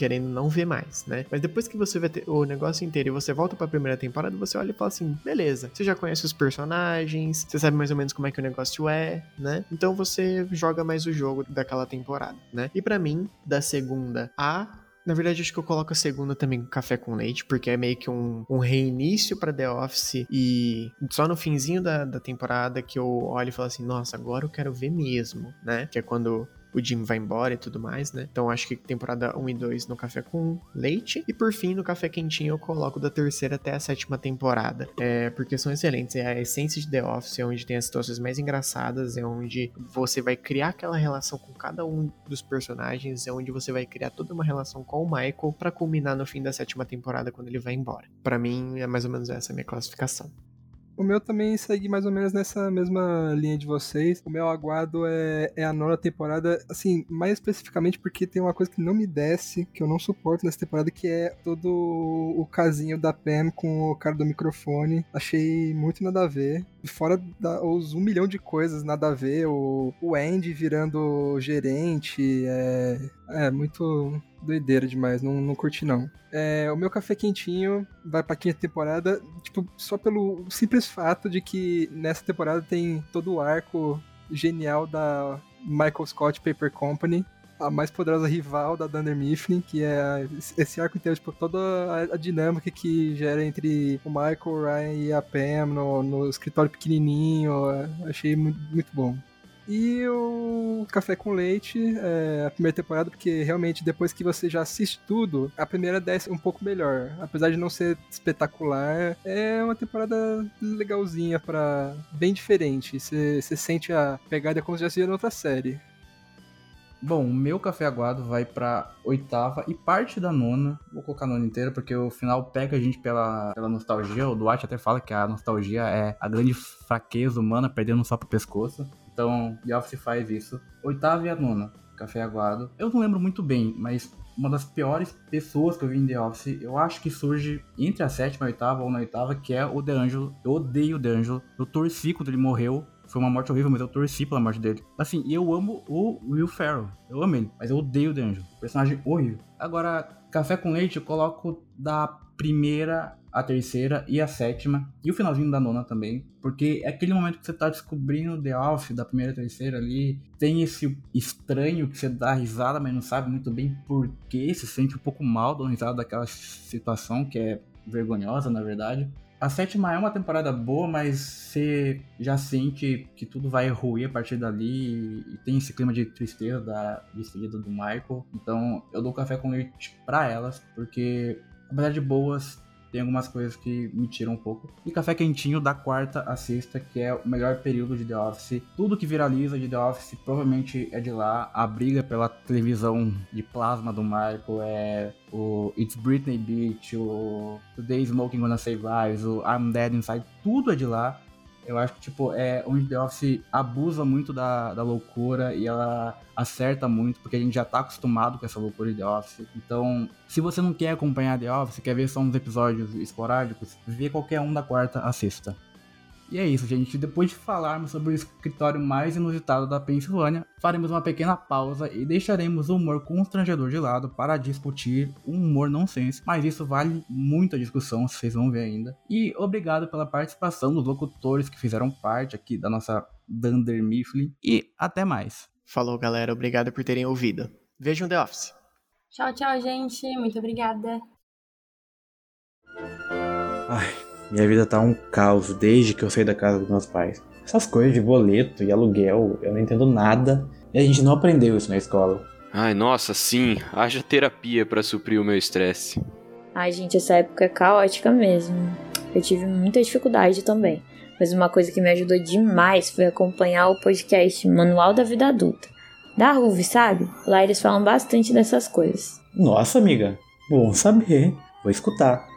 querendo não ver mais, né? Mas depois que você vê o negócio inteiro e você volta para a primeira temporada, você olha e fala assim: beleza, você já conhece os personagens, você sabe mais ou menos como é que o negócio é, né? Então você joga mais o jogo daquela temporada, né? E para mim, da segunda a na verdade, acho que eu coloco a segunda também com café com leite, porque é meio que um, um reinício para The Office e só no finzinho da, da temporada que eu olho e falo assim, nossa, agora eu quero ver mesmo, né? Que é quando o Jim vai embora e tudo mais, né? Então acho que temporada 1 e 2 no café com leite. E por fim, no café quentinho, eu coloco da terceira até a sétima temporada. É, porque são excelentes. É a essência de The Office, é onde tem as situações mais engraçadas, é onde você vai criar aquela relação com cada um dos personagens, é onde você vai criar toda uma relação com o Michael para culminar no fim da sétima temporada quando ele vai embora. Para mim, é mais ou menos essa a minha classificação. O meu também segue mais ou menos nessa mesma linha de vocês. O meu aguardo é, é a nona temporada, assim, mais especificamente porque tem uma coisa que não me desce, que eu não suporto nessa temporada, que é todo o casinho da Pam com o cara do microfone. Achei muito nada a ver. Fora da, os um milhão de coisas nada a ver, o, o Andy virando gerente, é, é muito doideira demais, não, não curti não. É, o meu café quentinho vai pra quinta temporada, tipo, só pelo simples fato de que nessa temporada tem todo o arco genial da Michael Scott Paper Company, a mais poderosa rival da Dunder Mifflin, que é esse arco inteiro, tipo, toda a, dinâmica que gera entre o Michael, o Ryan e a Pam no, no escritório pequenininho, achei muito, muito bom. E o Café com Leite, é, a primeira temporada, porque realmente depois que você já assiste tudo, a primeira desce um pouco melhor. Apesar de não ser espetacular, é uma temporada legalzinha para bem diferente. Você sente a pegada como se já seja outra série. Bom, o meu café aguado vai pra oitava e parte da nona. Vou colocar a nona inteira, porque o final pega a gente pela, pela nostalgia. O Duarte até fala que a nostalgia é a grande fraqueza humana, perdendo só pro pescoço. Então, The Office faz isso. Oitava e a nona, Café Aguado. Eu não lembro muito bem, mas uma das piores pessoas que eu vi em The Office, eu acho que surge entre a sétima e a oitava ou na oitava, que é o DeAngelo. Eu odeio o DeAngelo. Eu torci quando ele morreu. Foi uma morte horrível, mas eu torci pela morte dele. Assim, eu amo o Will Ferrell. Eu amo ele, mas eu odeio o DeAngelo. Personagem horrível. Agora, Café com Leite eu coloco da primeira a terceira e a sétima, e o finalzinho da nona também, porque é aquele momento que você tá descobrindo The Office da primeira e terceira ali, tem esse estranho que você dá risada, mas não sabe muito bem por que, se sente um pouco mal dando risada daquela situação que é vergonhosa, na verdade. A sétima é uma temporada boa, mas você já sente que tudo vai ruir a partir dali e tem esse clima de tristeza da despedida do Michael. Então eu dou café com leite pra elas, porque apesar de boas, tem algumas coisas que me tiram um pouco. E Café Quentinho da quarta a sexta, que é o melhor período de The Office. Tudo que viraliza de The Office provavelmente é de lá. A briga pela televisão de plasma do Michael é o It's Britney Beach, o Today Smoking Gonna Save Lives, o I'm Dead Inside, tudo é de lá. Eu acho que, tipo, é onde The Office abusa muito da, da loucura e ela acerta muito, porque a gente já tá acostumado com essa loucura de The Office. Então, se você não quer acompanhar The Office, quer ver só uns episódios esporádicos, vê qualquer um da quarta a sexta. E é isso, gente. Depois de falarmos sobre o escritório mais inusitado da Pensilvânia, faremos uma pequena pausa e deixaremos o humor constrangedor de lado para discutir um humor nonsense. Mas isso vale muita discussão, vocês vão ver ainda. E obrigado pela participação dos locutores que fizeram parte aqui da nossa Dunder Mifflin. E até mais. Falou, galera. Obrigado por terem ouvido. Vejam The Office. Tchau, tchau, gente. Muito obrigada. Ai, minha vida tá um caos desde que eu saí da casa dos meus pais. Essas coisas de boleto e aluguel, eu não entendo nada. E a gente não aprendeu isso na escola. Ai, nossa, sim. Haja terapia pra suprir o meu estresse. Ai, gente, essa época é caótica mesmo. Eu tive muita dificuldade também. Mas uma coisa que me ajudou demais foi acompanhar o podcast Manual da Vida Adulta. Da Ruve, sabe? Lá eles falam bastante dessas coisas. Nossa, amiga. Bom saber. Vou escutar.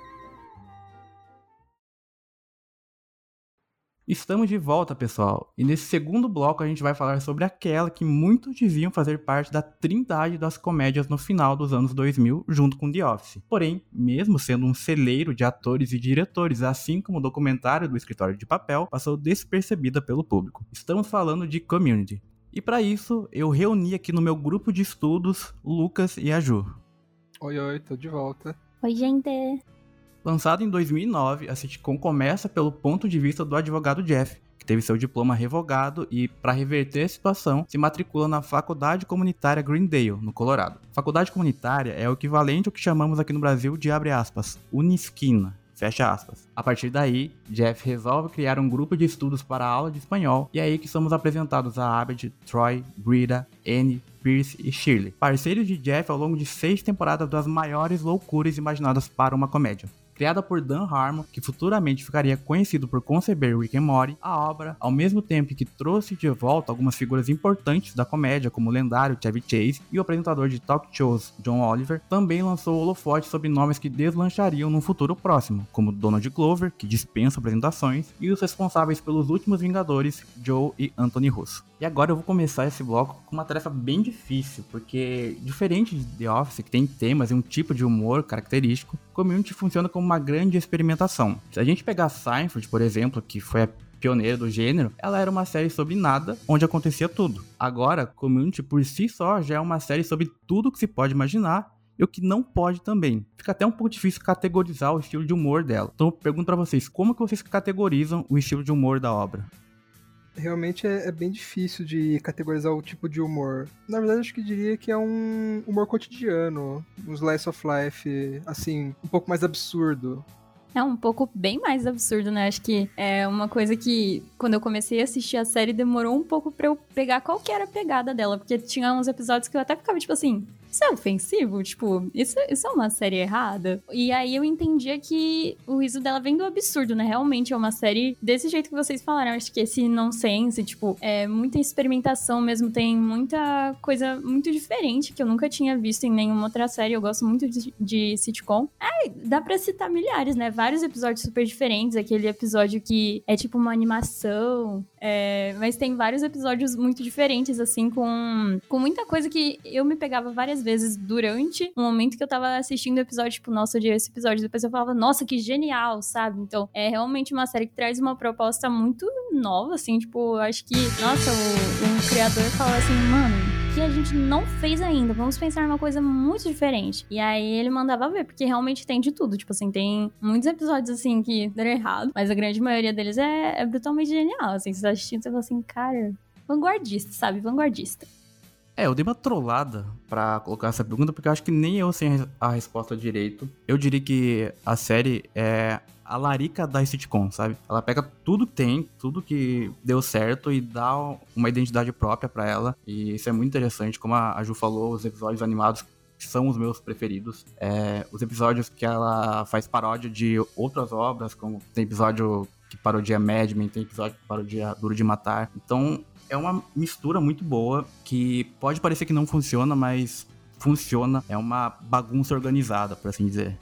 Estamos de volta, pessoal, e nesse segundo bloco a gente vai falar sobre aquela que muitos diziam fazer parte da trindade das comédias no final dos anos 2000, junto com The Office. Porém, mesmo sendo um celeiro de atores e diretores, assim como o documentário do Escritório de Papel, passou despercebida pelo público. Estamos falando de Community. E para isso, eu reuni aqui no meu grupo de estudos Lucas e a Ju. Oi, oi, tô de volta. Oi, gente. Lançado em 2009, a sitcom começa pelo ponto de vista do advogado Jeff, que teve seu diploma revogado e, para reverter a situação, se matricula na Faculdade Comunitária Greendale, no Colorado. Faculdade Comunitária é o equivalente ao que chamamos aqui no Brasil de, abre aspas, Unisquina, Fecha aspas. A partir daí, Jeff resolve criar um grupo de estudos para a aula de espanhol e é aí que somos apresentados a Abed, Troy, Brita, Annie, Pierce e Shirley, parceiros de Jeff ao longo de seis temporadas das maiores loucuras imaginadas para uma comédia. Criada por Dan Harmon, que futuramente ficaria conhecido por conceber Rick and Morty, a obra, ao mesmo tempo que trouxe de volta algumas figuras importantes da comédia, como o lendário Chevy Chase e o apresentador de talk shows John Oliver, também lançou holofote sobre nomes que deslanchariam num futuro próximo, como Donald Glover, que dispensa apresentações, e os responsáveis pelos últimos Vingadores, Joe e Anthony Russo. E agora eu vou começar esse bloco com uma tarefa bem difícil, porque diferente de The Office, que tem temas e um tipo de humor característico, Community funciona como uma grande experimentação. Se a gente pegar Seinfeld, por exemplo, que foi a pioneira do gênero, ela era uma série sobre nada, onde acontecia tudo. Agora, Community por si só já é uma série sobre tudo que se pode imaginar e o que não pode também. Fica até um pouco difícil categorizar o estilo de humor dela. Então eu pergunto para vocês, como que vocês categorizam o estilo de humor da obra? Realmente é, é, bem difícil de categorizar o tipo de humor. Na verdade, acho que diria que é um humor cotidiano, um slice of life, assim, um pouco mais absurdo. É um pouco bem mais absurdo, né? Acho que é uma coisa que, quando eu comecei a assistir a série, demorou um pouco pra eu pegar qual que era a pegada dela. Porque tinha uns episódios que eu até ficava, tipo assim, isso é ofensivo? Tipo, isso, isso é uma série errada? E aí eu entendia que o riso dela vem do absurdo, né? Realmente é uma série desse jeito que vocês falaram. Acho que esse nonsense, tipo, é muita experimentação mesmo, tem muita coisa muito diferente que eu nunca tinha visto em nenhuma outra série. Eu gosto muito de, de sitcom. É, dá pra citar milhares, né? Vários episódios super diferentes. Aquele episódio que é tipo uma animação. É, mas tem vários episódios muito diferentes, assim, com, com muita coisa que eu me pegava várias vezes durante o momento que eu tava assistindo o episódio, tipo, nossa, eu esse episódio. Depois eu falava, nossa, que genial, sabe? Então, é realmente uma série que traz uma proposta muito nova, assim, tipo, acho que, nossa, o, o criador fala assim, mano, que a gente não fez ainda. Vamos pensar numa coisa muito diferente. E aí ele mandava ver, porque realmente tem de tudo. Tipo assim, tem muitos episódios assim que deram errado, mas a grande maioria deles é, é brutalmente genial. Assim, você tá assistindo, você fala assim, cara, vanguardista, sabe? Vanguardista. É, eu dei uma trollada pra colocar essa pergunta, porque eu acho que nem eu sei a resposta direito. Eu diria que a série é a larica da sitcom, sabe? Ela pega tudo que tem, tudo que deu certo e dá uma identidade própria para ela. E isso é muito interessante, como a Ju falou, os episódios animados são os meus preferidos. É, os episódios que ela faz paródia de outras obras, como tem episódio que parodia Mad Men, tem episódio que parodia Duro de Matar. Então, é uma mistura muito boa que pode parecer que não funciona, mas funciona. É uma bagunça organizada, por assim dizer.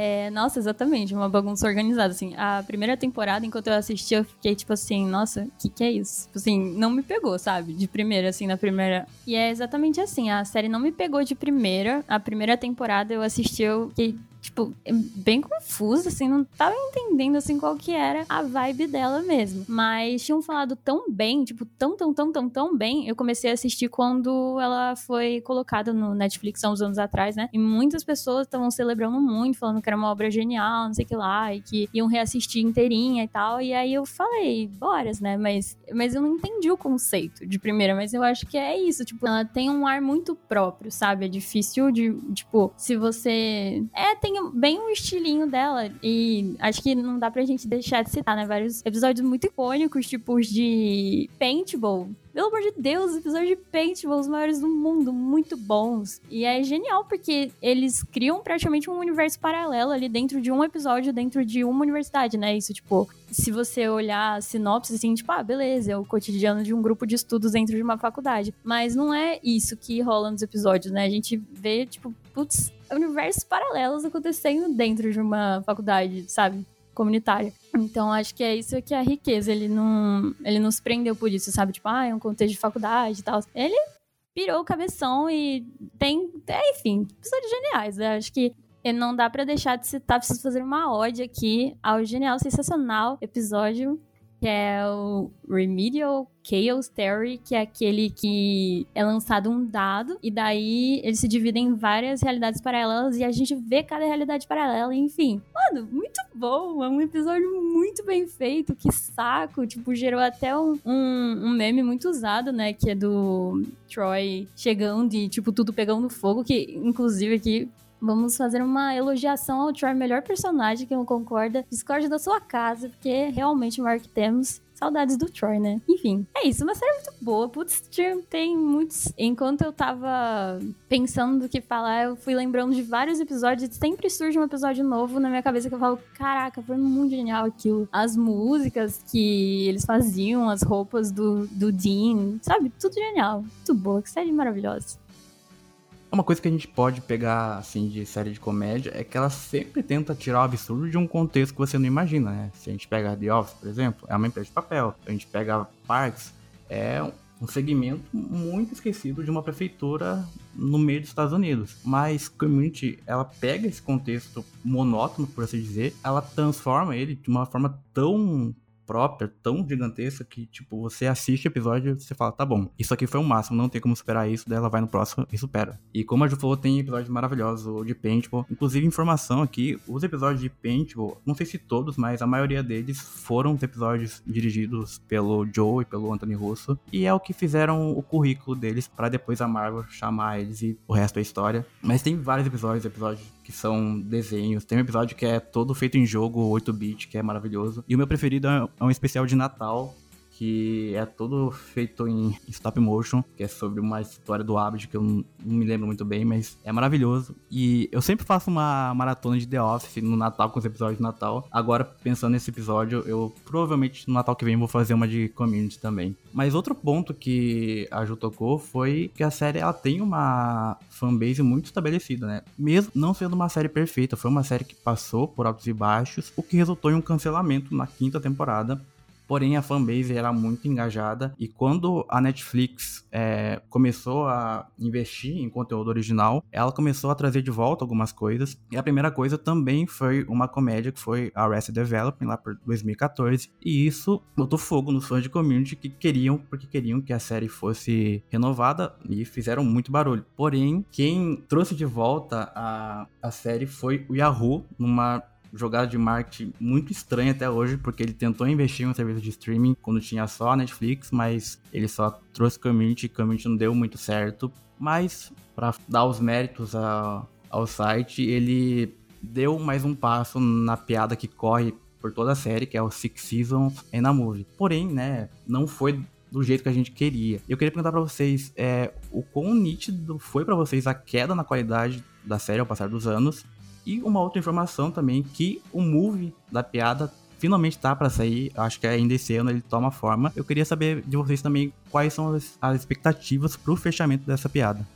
É, nossa, exatamente, uma bagunça organizada, assim. A primeira temporada, enquanto eu assisti, eu fiquei tipo assim, nossa, o que que é isso? Tipo assim, não me pegou, sabe? De primeira, assim, na primeira. E é exatamente assim, a série não me pegou de primeira. A primeira temporada eu assisti, eu fiquei tipo, é bem confusa, assim, não tava entendendo, assim, qual que era a vibe dela mesmo. Mas tinham falado tão bem, tipo, tão, tão, tão, tão, tão bem. Eu comecei a assistir quando ela foi colocada no Netflix há uns anos atrás, né? E muitas pessoas estavam celebrando muito, falando que era uma obra genial, não sei o que lá, e que iam reassistir inteirinha e tal. E aí eu falei, boras, né? Mas, mas eu não entendi o conceito de primeira, mas eu acho que é isso, tipo, ela tem um ar muito próprio, sabe? É difícil de, tipo, se você. É, tem bem o estilinho dela. E acho que não dá pra gente deixar de citar, né? Vários episódios muito icônicos, tipos de Paintball. Pelo amor de Deus, episódios de Paintball, os maiores do mundo, muito bons. E é genial porque eles criam praticamente um universo paralelo ali dentro de um episódio, dentro de uma universidade, né? Isso, tipo, se você olhar a sinopse, assim, tipo, ah, beleza, é o cotidiano de um grupo de estudos dentro de uma faculdade. Mas não é isso que rola nos episódios, né? A gente vê, tipo, putz, universos paralelos acontecendo dentro de uma faculdade, sabe? Comunitária. Então, acho que é isso que é a riqueza. Ele não, ele não se prendeu por isso, sabe? Tipo, ah, é um contexto de faculdade e tal. Ele pirou o cabeção e tem, é, enfim, episódios geniais. Eu acho que não dá para deixar de citar, preciso fazer uma ode aqui ao genial, sensacional episódio que é o Remedial Chaos Theory, que é aquele que é lançado um dado e daí ele se divide em várias realidades paralelas e a gente vê cada realidade paralela, enfim. Mano, muito bom, é um episódio muito bem feito, que saco, tipo, gerou até um, um, um meme muito usado, né, que é do Troy chegando e, tipo, tudo pegando fogo, que inclusive aqui Vamos fazer uma elogiação ao Troy, melhor personagem, que não concorda. Discorde da sua casa, porque realmente o maior que temos. Saudades do Troy, né? Enfim, é isso. Uma série muito boa. Putz, tem muitos. Enquanto eu tava pensando do que falar, eu fui lembrando de vários episódios. Sempre surge um episódio novo na minha cabeça que eu falo: caraca, foi muito genial aquilo. As músicas que eles faziam, as roupas do, do Dean, sabe? Tudo genial. Muito boa. Que série maravilhosa. Uma coisa que a gente pode pegar, assim, de série de comédia é que ela sempre tenta tirar o absurdo de um contexto que você não imagina, né? Se a gente pega The Office, por exemplo, é uma empresa de papel. A gente pega Parks, é um segmento muito esquecido de uma prefeitura no meio dos Estados Unidos. Mas Community, ela pega esse contexto monótono, por assim dizer, ela transforma ele de uma forma tão própria, tão gigantesca, que, tipo, você assiste o episódio e você fala, tá bom, isso aqui foi o máximo, não tem como superar isso, daí ela vai no próximo e supera. E como a Ju falou, tem episódios maravilhosos de Paintball. Inclusive, informação aqui, os episódios de Paintball, não sei se todos, mas a maioria deles foram os episódios dirigidos pelo Joe e pelo Anthony Russo, e é o que fizeram o currículo deles para depois a Marvel chamar eles e o resto é história. Mas tem vários episódios, episódios que são desenhos. Tem um episódio que é todo feito em jogo 8-bit, que é maravilhoso. E o meu preferido é um especial de Natal, que é todo feito em stop motion, que é sobre uma história do Abed que eu não, me lembro muito bem, mas é maravilhoso. E eu sempre faço uma maratona de The Office no Natal, com os episódios de Natal. Agora, pensando nesse episódio, eu provavelmente no Natal que vem vou fazer uma de Community também. Mas outro ponto que a Ju tocou foi que a série ela tem uma fanbase muito estabelecida, né? Mesmo não sendo uma série perfeita, foi uma série que passou por altos e baixos, o que resultou em um cancelamento na quinta temporada porém a fanbase era muito engajada. E quando a Netflix é, começou a investir em conteúdo original, ela começou a trazer de volta algumas coisas. E a primeira coisa também foi uma comédia que foi Arrested Development lá por 2014 e isso botou fogo nos fãs de Community que queriam porque queriam que a série fosse renovada e fizeram muito barulho. Porém, quem trouxe de volta a, a série foi o Yahoo numa jogada de marketing muito estranha até hoje, porque ele tentou investir em um serviço de streaming quando tinha só a Netflix, mas ele só trouxe community, e community não deu muito certo. Mas, para dar os méritos a, ao site, ele deu mais um passo na piada que corre por toda a série, que é o Six Seasons and a Movie. Porém, né, não foi do jeito que a gente queria. Eu queria perguntar para vocês, é, o quão nítido foi para vocês a queda na qualidade da série ao passar dos anos e uma outra informação também, que o movie da piada finalmente tá para sair, acho que ainda esse ano ele toma forma. Eu queria saber de vocês também quais são as, as expectativas pro fechamento dessa piada.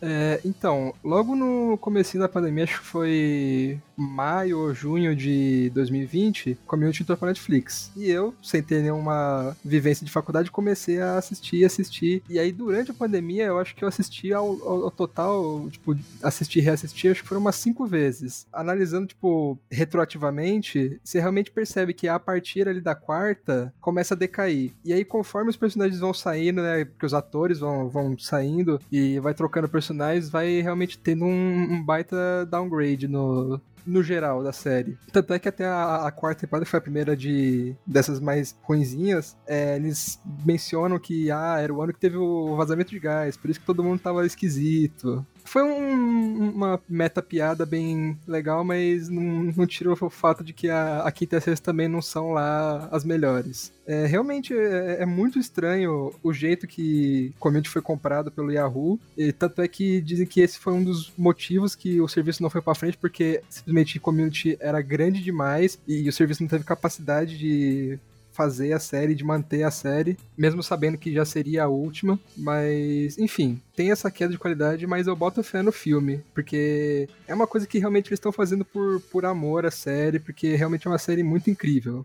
É, então, logo no começo da pandemia, acho que foi maio ou junho de 2020, Community entrou pra Netflix. E eu, sem ter nenhuma vivência de faculdade, comecei a assistir, assistir. E aí, durante a pandemia, eu acho que eu assisti ao, ao, total, tipo, assistir e reassistir, acho que foram umas cinco vezes. Analisando, tipo, retroativamente, você realmente percebe que a partir ali da quarta, começa a decair. E aí, conforme os personagens vão saindo, né, porque os atores vão, vão saindo e vai trocando personagens, vai realmente tendo um, um baita downgrade no, no geral da série. Tanto é que até a, a quarta temporada, foi a primeira de dessas mais ruinzinhas, é, eles mencionam que ah, era o ano que teve o vazamento de gás, por isso que todo mundo tava esquisito. Foi um, uma meta piada bem legal, mas não, não tirou o fato de que a, a quinta e a sexta também não são lá as melhores. É, realmente é, é, muito estranho o jeito que Community foi comprado pelo Yahoo. E tanto é que dizem que esse foi um dos motivos que o serviço não foi para frente, porque simplesmente Community era grande demais e o serviço não teve capacidade de fazer a série, de manter a série, mesmo sabendo que já seria a última. Mas, enfim, tem essa queda de qualidade, mas eu boto fé no filme, porque é uma coisa que realmente eles estão fazendo por, por amor à série, porque realmente é uma série muito incrível.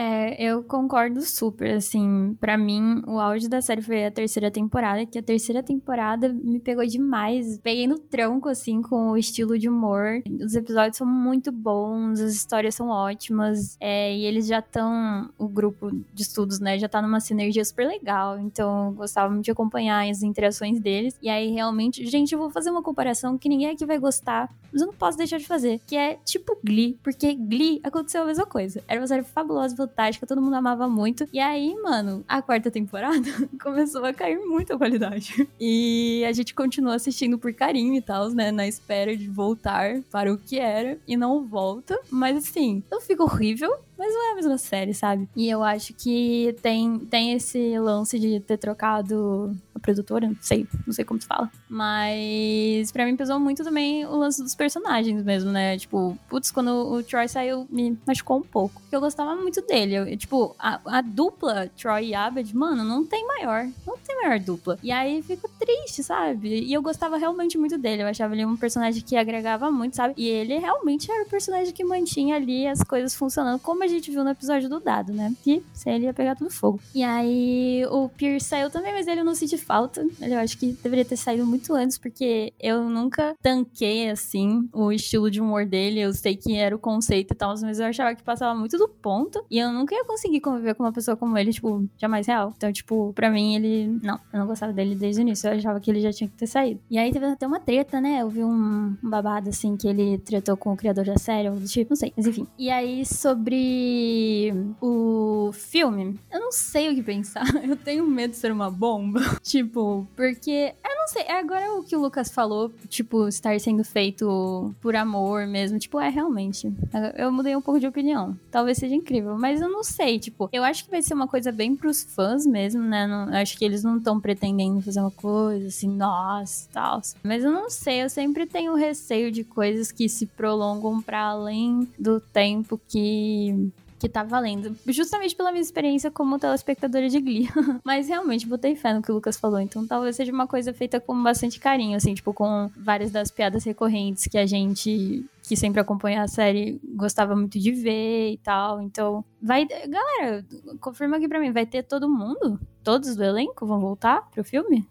É, eu concordo super, assim, para mim o auge da série foi a terceira temporada, que a terceira temporada me pegou demais, peguei no tranco, assim, com o estilo de humor, os episódios são muito bons, as histórias são ótimas, é, e eles já estão, o grupo de estudos, né, já tá numa sinergia super legal, então gostava muito de acompanhar as interações deles, e aí realmente, gente, eu vou fazer uma comparação que ninguém aqui vai gostar, mas eu não posso deixar de fazer, que é tipo Glee, porque Glee aconteceu a mesma coisa, era uma série fabulosa, fantástica, todo mundo amava muito. E aí, mano, a quarta temporada começou a cair muito a qualidade. E a gente continua assistindo por carinho e tal, né? Na espera de voltar para o que era e não volta. Mas assim, não fica horrível, mas não é a mesma série, sabe? E eu acho que tem, tem esse lance de ter trocado produtora, não sei, não sei como se fala. Mas para mim pesou muito também o lance dos personagens mesmo, né? Tipo, putz, quando o Troy saiu, me machucou um pouco. Porque eu gostava muito dele. Eu, tipo, a, a, dupla Troy e Abed, mano, não tem maior. Não tem maior dupla. E aí fico triste, sabe? E eu gostava realmente muito dele. Eu achava ele um personagem que agregava muito, sabe? E ele realmente era o personagem que mantinha ali as coisas funcionando como a gente viu no episódio do dado, né? Que sem ele ia pegar tudo fogo. E aí o Pierce saiu também, mas ele eu não senti falta. Eu acho que deveria ter saído muito antes, porque eu nunca tanquei assim o estilo de humor dele. Eu sei que era o conceito e tal, mas eu achava que passava muito do ponto. E eu nunca ia conseguir conviver com uma pessoa como ele, tipo, jamais real. Então, tipo, pra mim, ele. Não, eu não gostava dele desde o início. Eu achava que ele já tinha que ter saído. E aí teve até uma treta, né? Eu vi um, babado assim que ele tretou com o criador da série, ou tipo, não sei. Mas enfim. E aí, sobre o filme, eu não sei o que pensar. Eu tenho medo de ser uma bomba. tipo, porque eu não sei. É agora o que o Lucas falou, tipo, estar sendo feito por amor mesmo. Tipo, é realmente. Eu mudei um pouco de opinião. Talvez seja incrível, mas eu não sei. Tipo, eu acho que vai ser uma coisa bem pros fãs mesmo, né? Não, acho que eles não estão pretendendo fazer uma coisa assim, nossa, tal. Mas eu não sei. Eu sempre tenho receio de coisas que se prolongam para além do tempo que que tá valendo. Justamente pela minha experiência como telespectadora de Glee. Mas realmente botei fé no que o Lucas falou. Então talvez seja uma coisa feita com bastante carinho, assim, tipo, com várias das piadas recorrentes que a gente que sempre acompanha a série gostava muito de ver e tal. Então, vai. Galera, confirma aqui pra mim, vai ter todo mundo? Todos do elenco vão voltar pro filme?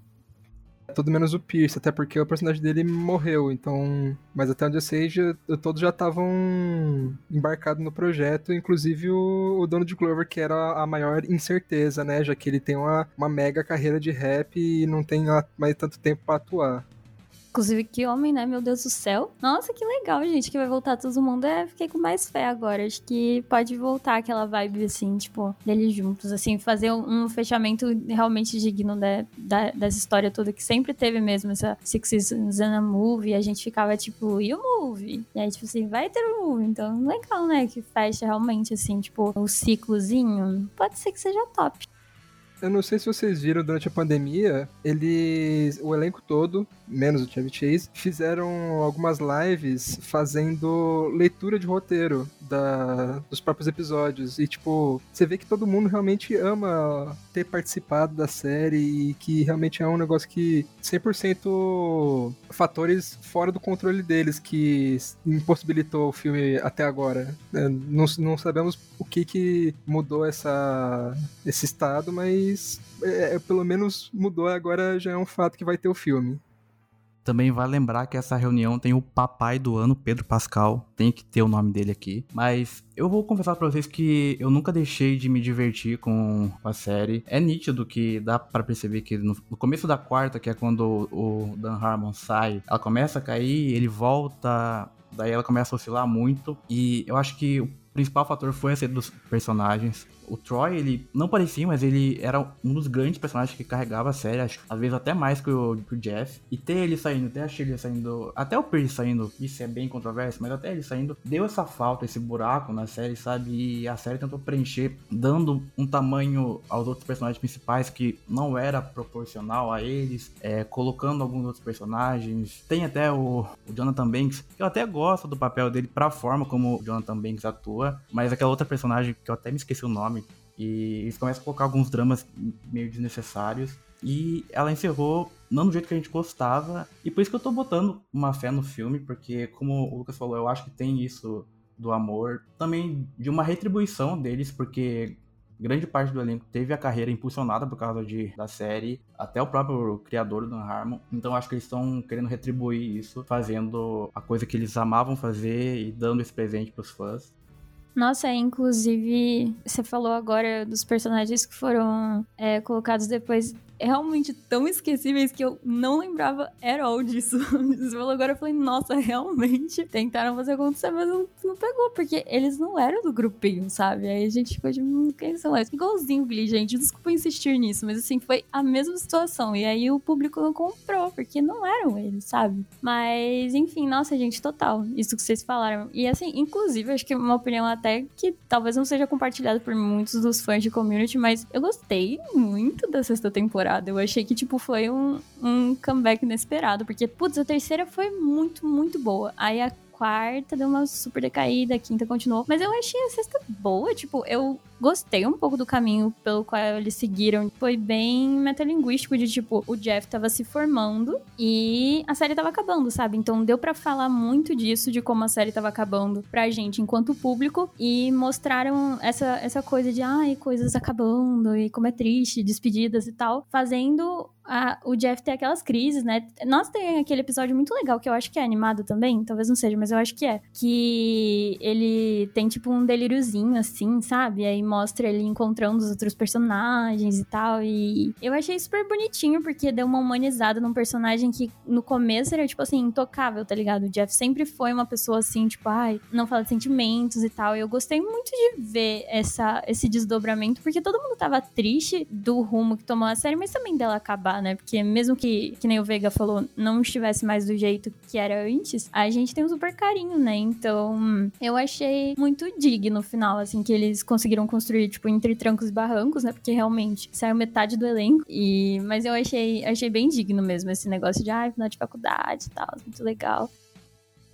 Tudo menos o Pierce, até porque o personagem dele morreu, então. Mas até onde eu sei, já, todos já estavam embarcados no projeto, inclusive o, o dono de Glover, que era a maior incerteza, né? Já que ele tem uma, uma mega carreira de rap e não tem mais tanto tempo para atuar. Inclusive, que homem, né? Meu Deus do céu. Nossa, que legal, gente, que vai voltar todo mundo. É, fiquei com mais fé agora. Acho que pode voltar aquela vibe, assim, tipo, deles juntos, assim, fazer um, fechamento realmente digno da, da, dessa história toda, que sempre teve mesmo essa Six Seasons and a Movie. A gente ficava, tipo, e o movie? E aí, tipo assim, vai ter o um movie. Então, legal, né? Que fecha realmente, assim, tipo, o ciclozinho. Pode ser que seja top. Eu não sei se vocês viram durante a pandemia, eles. O elenco todo menos o Chevy Chase, fizeram algumas lives fazendo leitura de roteiro da, dos próprios episódios. E, tipo, você vê que todo mundo realmente ama ter participado da série e que realmente é um negócio que 100% fatores fora do controle deles que impossibilitou o filme até agora. É, não, não sabemos o que que mudou essa, esse estado, mas é, pelo menos mudou, agora já é um fato que vai ter o filme. Também vai lembrar que essa reunião tem o papai do ano, Pedro Pascal. Tem que ter o nome dele aqui. Mas eu vou confessar pra vocês que eu nunca deixei de me divertir com a série. É nítido que dá para perceber que no, começo da quarta, que é quando o, Dan Harmon sai, ela começa a cair, ele volta. Daí ela começa a oscilar muito. E eu acho que o principal fator foi a ser dos personagens o Troy, ele não parecia, mas ele era um dos grandes personagens que carregava a série, acho, às vezes até mais que o, que o Jeff. E ter ele saindo, ter a Shirley saindo, até o Perry saindo, isso é bem controverso, mas até ele saindo, deu essa falta, esse buraco na série, sabe? E a série tentou preencher, dando um tamanho aos outros personagens principais que não era proporcional a eles, é, colocando alguns outros personagens. Tem até o, o Jonathan Banks, que eu até gosto do papel dele pra forma como o Jonathan Banks atua, mas aquela outra personagem que eu até me esqueci o nome, e eles começam a colocar alguns dramas meio desnecessários. E ela encerrou não do jeito que a gente gostava. E por isso que eu tô botando uma fé no filme, porque, como o Lucas falou, eu acho que tem isso do amor. Também de uma retribuição deles, porque grande parte do elenco teve a carreira impulsionada por causa de, da série, até o próprio criador do Harmon. Então acho que eles estão querendo retribuir isso, fazendo a coisa que eles amavam fazer e dando esse presente pros fãs. Nossa, é, inclusive, você falou agora dos personagens que foram é, colocados depois realmente tão esquecíveis que eu não lembrava at all disso. Você falou agora, eu falei, nossa, realmente tentaram fazer acontecer, mas não, não pegou, porque eles não eram do grupinho, sabe? Aí a gente ficou de, hum, quem são eles? Igualzinho Glee, gente, desculpa insistir nisso, mas assim, foi a mesma situação. E aí o público não comprou, porque não eram eles, sabe? Mas, enfim, nossa, gente, total. Isso que vocês falaram. E assim, inclusive, acho que uma opinião até que talvez não seja compartilhada por muitos dos fãs de community, mas eu gostei muito da sexta temporada temporada. Eu achei que, tipo, foi um, um comeback inesperado, porque, putz, a terceira foi muito, muito boa. Aí a quarta deu uma super decaída, a quinta continuou. Mas eu achei a sexta boa, tipo, eu gostei um pouco do caminho pelo qual eles seguiram. Foi bem metalinguístico de tipo, o Jeff tava se formando e a série tava acabando, sabe? Então deu para falar muito disso, de como a série tava acabando pra gente enquanto público e mostraram essa, essa coisa de, ai, coisas acabando e como é triste, despedidas e tal, fazendo a, o Jeff ter aquelas crises, né? Nós tem aquele episódio muito legal que eu acho que é animado também, talvez não seja, mas eu acho que é. Que ele tem tipo um delíriozinho assim, sabe? E aí mostra ele encontrando os outros personagens e tal. E eu achei super bonitinho, porque deu uma humanizada num personagem que no começo era, tipo assim, intocável, tá ligado? O Jeff sempre foi uma pessoa assim, tipo, ai, não fala de sentimentos e tal. E eu gostei muito de ver essa, esse desdobramento, porque todo mundo tava triste do rumo que tomou a série, mas também dela acabar, né? Porque mesmo que, que nem o Vega falou, não estivesse mais do jeito que era antes, a gente tem um super carinho, né? Então, eu achei muito digno no final, assim, que eles conseguiram construir, tipo, entre trancos e barrancos, né? Porque realmente saiu metade do elenco. E... Mas eu achei, achei bem digno mesmo esse negócio de, ah, final de faculdade e tal, muito legal.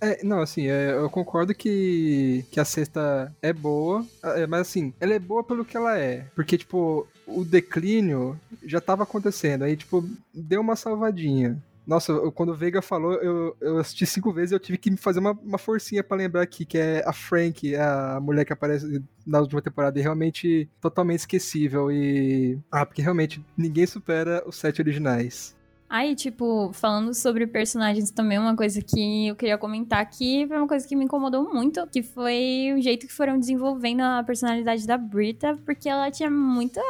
É, não, assim, é, eu concordo que, que a sexta é boa, é, mas assim, ela é boa pelo que ela é. Porque, tipo, o declínio já tava acontecendo, aí, tipo, deu uma salvadinha. Nossa, eu, quando o Veiga falou, eu, eu assisti cinco vezes e eu tive que fazer uma, uma forcinha para lembrar aqui, que é a Frank, a mulher que aparece na última temporada, e realmente totalmente esquecível. E. Ah, porque realmente ninguém supera os sete originais. Aí, tipo, falando sobre personagens também, uma coisa que eu queria comentar aqui foi uma coisa que me incomodou muito, que foi o jeito que foram desenvolvendo a personalidade da Brita, porque ela tinha muita,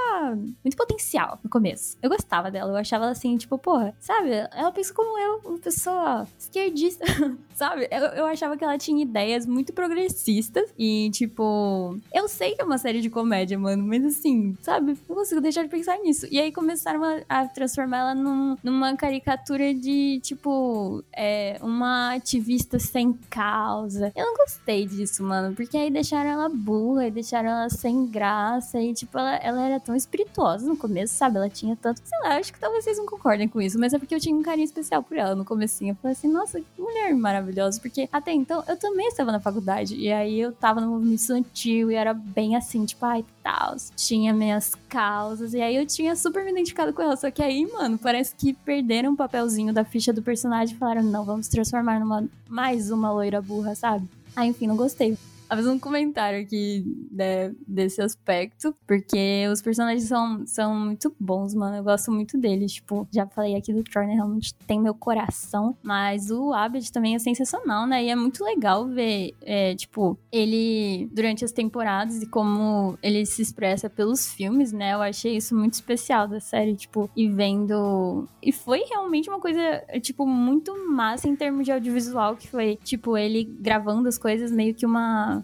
muito potencial no começo. Eu gostava dela, eu achava ela assim, tipo, porra, sabe? Ela pensa como eu, uma pessoa esquerdista, sabe? Eu, eu achava que ela tinha ideias muito progressistas e, tipo, eu sei que é uma série de comédia, mano, mas assim, sabe? Não consigo deixar de pensar nisso. E aí começaram a, a transformar ela num, numa uma caricatura de, tipo, é, uma ativista sem causa. Eu não gostei disso, mano, porque aí deixaram ela burra, e deixaram ela sem graça, e, tipo, ela, ela era tão espirituosa no começo, sabe? Ela tinha tanto, sei lá, acho que talvez vocês não concordem com isso, mas é porque eu tinha um carinho especial por ela no comecinho. Eu falei assim, nossa, que mulher maravilhosa, porque até então eu também estava na faculdade, e aí eu tava no movimento estudantil, e era bem assim, tipo, ai, tal, tinha minhas causas, e aí eu tinha super me identificado com ela, só que aí, mano, parece que perderam um papelzinho da ficha do personagem e falaram, não, vamos transformar numa mais uma loira burra, sabe? Aí, enfim, não gostei fazer um comentário aqui né, desse aspecto, porque os personagens são, são muito bons, mano. Eu gosto muito deles. Tipo, já falei aqui do Troy, né? Realmente tem meu coração. Mas o Abed também é sensacional, né? E é muito legal ver, é, tipo, ele durante as temporadas e como ele se expressa pelos filmes, né? Eu achei isso muito especial da série, tipo, e vendo. E foi realmente uma coisa, tipo, muito massa em termos de audiovisual, que foi, tipo, ele gravando as coisas meio que uma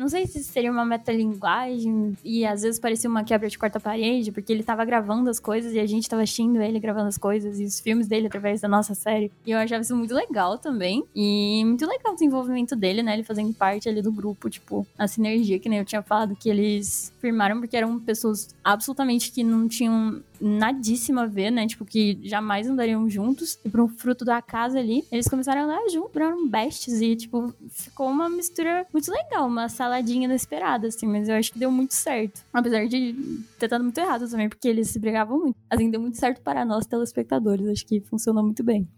não sei se seria uma metalinguagem e às vezes parecia uma quebra de quarta parede, porque ele tava gravando as coisas e a gente tava assistindo ele gravando as coisas e os filmes dele através da nossa série. E eu achava isso muito legal também. E muito legal o desenvolvimento dele, né? Ele fazendo parte ali do grupo, tipo, a sinergia, que nem eu tinha falado, que eles firmaram porque eram pessoas absolutamente que não tinham nadíssima a ver, né? Tipo, que jamais andariam juntos. E por um fruto da casa ali, eles começaram a andar juntos, viraram bestes. E, tipo, ficou uma mistura muito legal, uma saladinha inesperada, assim. Mas eu acho que deu muito certo. Apesar de ter dado muito errado também, porque eles se brigavam muito. Assim, deu muito certo para nós, telespectadores. Acho que funcionou muito bem.